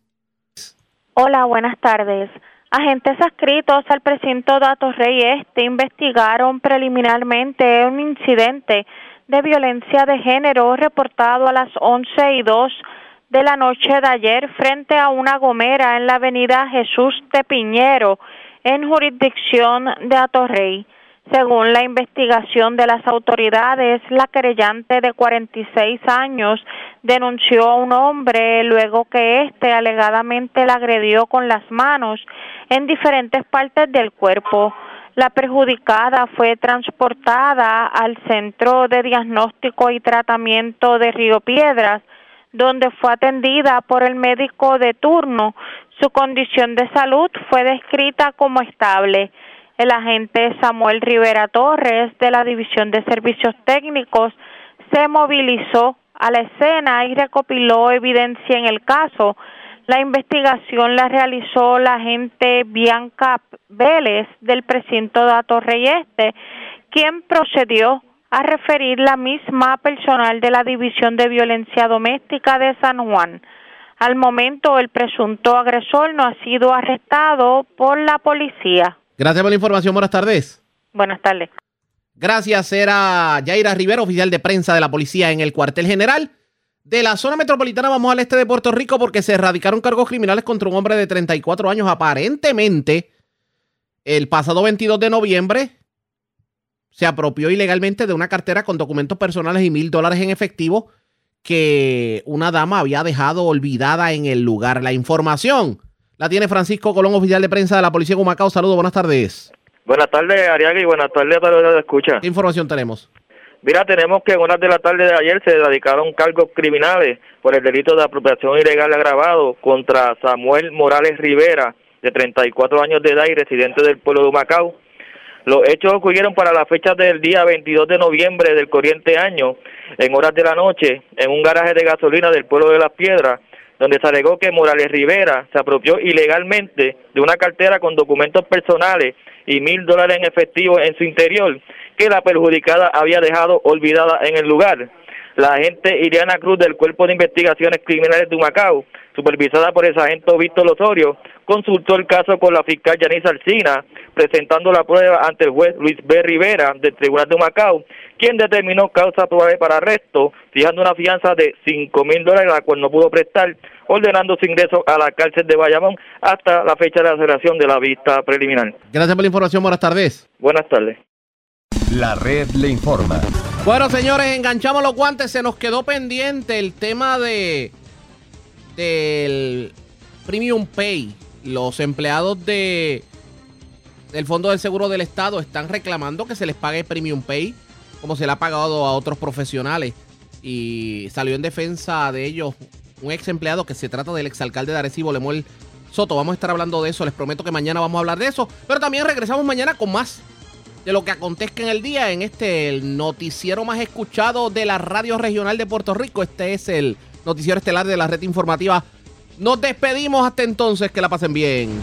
Hola, buenas tardes. Agentes adscritos al precinto Dato Rey Este investigaron preliminarmente un incidente de violencia de género reportado a las 11 y 2 de la noche de ayer frente a una gomera en la avenida Jesús de Piñero, en jurisdicción de Atorrey. Según la investigación de las autoridades, la querellante de 46 años denunció a un hombre luego que éste alegadamente la agredió con las manos en diferentes partes del cuerpo. La perjudicada fue transportada al Centro de Diagnóstico y Tratamiento de Río Piedras, donde fue atendida por el médico de turno. Su condición de salud fue descrita como estable. El agente Samuel Rivera Torres de la División de Servicios Técnicos se movilizó a la escena y recopiló evidencia en el caso. La investigación la realizó la agente Bianca Vélez del precinto de Torrey Este, quien procedió a referir la misma personal de la División de Violencia Doméstica de San Juan. Al momento, el presunto agresor no ha sido arrestado por la policía. Gracias por la información, buenas tardes. Buenas tardes. Gracias, era Yaira Rivera, oficial de prensa de la policía en el cuartel general. De la zona metropolitana vamos al este de Puerto Rico porque se erradicaron cargos criminales contra un hombre de 34 años. Aparentemente, el pasado 22 de noviembre se apropió ilegalmente de una cartera con documentos personales y mil dólares en efectivo que una dama había dejado olvidada en el lugar. La información La tiene Francisco Colón, oficial de prensa de la Policía de Humacao. Saludos, buenas tardes. Buenas tardes, Ariaga, y buenas tardes a todos los que escuchan. ¿Qué información tenemos? Mira, tenemos que en horas de la tarde de ayer se radicaron cargos criminales por el delito de apropiación ilegal agravado contra Samuel Morales Rivera, de 34 años de edad y residente del pueblo de Humacao. Los hechos ocurrieron para la fecha del día 22 de noviembre del corriente año, en horas de la noche, en un garaje de gasolina del pueblo de Las Piedras, donde se alegó que Morales Rivera se apropió ilegalmente de una cartera con documentos personales y mil dólares en efectivo en su interior, que la perjudicada había dejado olvidada en el lugar. La agente Iriana Cruz del Cuerpo de Investigaciones Criminales de Humacao, supervisada por el sargento Víctor Osorio, consultó el caso con la fiscal Yanis Alcina, presentando la prueba ante el juez Luis B. Rivera del Tribunal de Macao, quien determinó causa probable para arresto, fijando una fianza de cinco mil dólares, la cual no pudo prestar, ordenando su ingreso a la cárcel de Bayamón hasta la fecha de la celebración de la vista preliminar. Gracias por la información, buenas tardes. Buenas tardes. La red le informa. Bueno, señores, enganchamos los guantes. Se nos quedó pendiente el tema de del Premium Pay. Los empleados de del Fondo del Seguro del Estado están reclamando que se les pague Premium Pay como se le ha pagado a otros profesionales. Y salió en defensa de ellos un ex empleado que se trata del exalcalde de Arecibo, Lemuel Soto. Vamos a estar hablando de eso. Les prometo que mañana vamos a hablar de eso. Pero también regresamos mañana con más de lo que acontezca en el día en este el noticiero más escuchado de la radio regional de Puerto Rico. Este es el noticiero estelar de la red informativa. Nos despedimos hasta entonces, que la pasen bien.